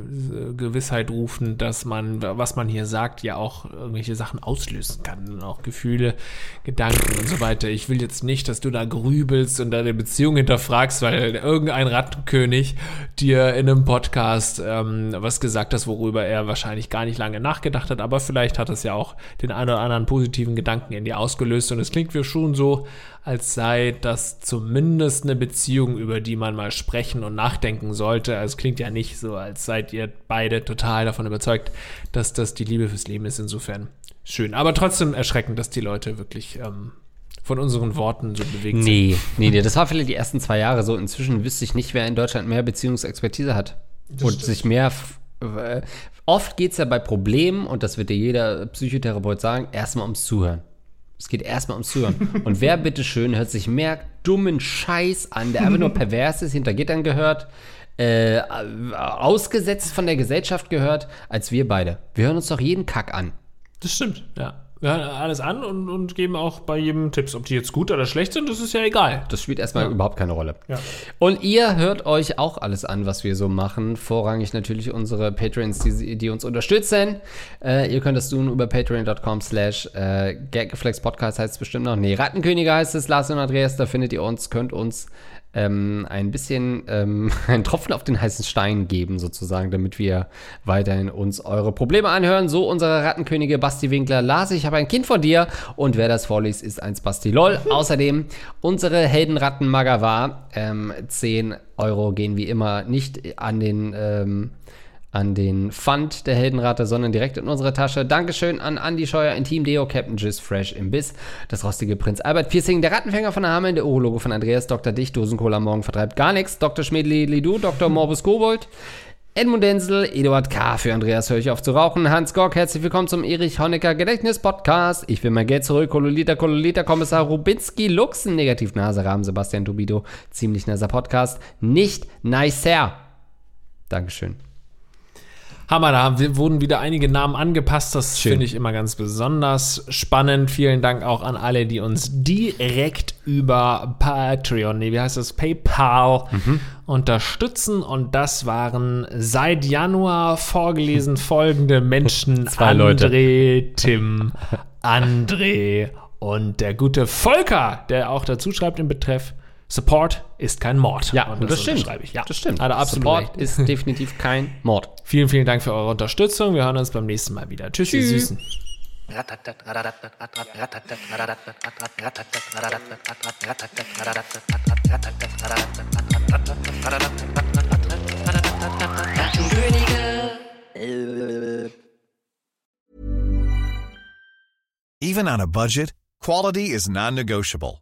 äh, Gewissheit rufen, dass man, was man hier sagt, ja auch irgendwelche Sachen auslösen kann. Und auch Gefühle, Gedanken und so weiter. Ich will jetzt nicht, dass du da grübelst und deine Beziehung hinterfragst, weil irgendein Rattenkönig dir in einem Podcast ähm, was gesagt hat, worüber er wahrscheinlich gar nicht lange nachgedacht hat, aber vielleicht hat es ja auch den einen oder anderen positiven Gedanken in dir ausgelöst und es klingt mir schon so, als sei das zumindest eine Beziehung, über die man mal sprechen und nachdenken sollte. Also es klingt ja nicht so, als seid ihr beide total davon überzeugt, dass das die Liebe fürs Leben ist. Insofern schön. Aber trotzdem erschreckend, dass die Leute wirklich ähm, von unseren Worten so bewegt sind. Nee, nee, nee, das war vielleicht die ersten zwei Jahre so. Inzwischen wüsste ich nicht, wer in Deutschland mehr Beziehungsexpertise hat. und sich mehr. äh, Oft geht es ja bei Problemen, und das wird dir jeder Psychotherapeut sagen, erstmal ums Zuhören. Es geht erstmal ums Zuhören. Und wer bitteschön hört sich mehr dummen Scheiß an, der einfach nur pervers ist, hinter Gittern gehört, äh, ausgesetzt von der Gesellschaft gehört, als wir beide. Wir hören uns doch jeden Kack an. Das stimmt, ja. Wir hören alles an und, und geben auch bei jedem Tipps. Ob die jetzt gut oder schlecht sind, das ist ja egal. Das spielt erstmal überhaupt keine Rolle. Ja. Und ihr hört euch auch alles an, was wir so machen. Vorrangig natürlich unsere Patrons, die, die uns unterstützen. Äh, ihr könnt das tun über patreon.com slash äh, Gaggeflex Podcast heißt es bestimmt noch. Nee, Rattenkönige heißt es, Lars und Andreas, da findet ihr uns, könnt uns ähm, ein bisschen ähm, einen Tropfen auf den heißen Stein geben, sozusagen, damit wir weiterhin uns eure Probleme anhören. So unsere Rattenkönige Basti Winkler. Lars, ich habe ein Kind von dir und wer das vorliest, ist ein Basti LOL. Außerdem unsere Heldenratten Magawa. Ähm, 10 Euro gehen wie immer nicht an den ähm, an den Fund der Heldenrate, sondern direkt in unsere Tasche. Dankeschön an Andy Scheuer, Intim Deo, Captain Jizz, Fresh im Biss, das rostige Prinz Albert Piercing, der Rattenfänger von der Hameln, der Urologe von Andreas, Dr. Dicht, Dosencola morgen vertreibt gar nichts, Dr. Schmedli Lidu, Dr. Morbus Kobold, Edmund Denzel, Eduard K. für Andreas höre ich auf zu rauchen, Hans Gork, herzlich willkommen zum Erich Honecker Gedächtnis Podcast. Ich will mein Geld zurück, Kololita, Kololita, Kommissar Rubinski, Luxen, Negativ Nase, Rahmen, Sebastian Tubido, ziemlich nasser Podcast, nicht nicer. Dankeschön. Hammer, da wurden wieder einige Namen angepasst. Das finde ich immer ganz besonders spannend. Vielen Dank auch an alle, die uns direkt über Patreon, nee, wie heißt das, PayPal Mhm. unterstützen. Und das waren seit Januar vorgelesen folgende Menschen. Zwei Leute. André, Tim, André und der gute Volker, der auch dazu schreibt im Betreff. Support ist kein Mord. Ja, und das, stimmt. unterschreibe Ich. Ja, Das stimmt. Er absolut Support recht. ist definitiv kein Mord. Vielen, vielen Dank für eure Unterstützung. Wir hören uns beim nächsten Mal wieder. Tschüss, ihr Süßen. Even on a budget, quality is non-negotiable.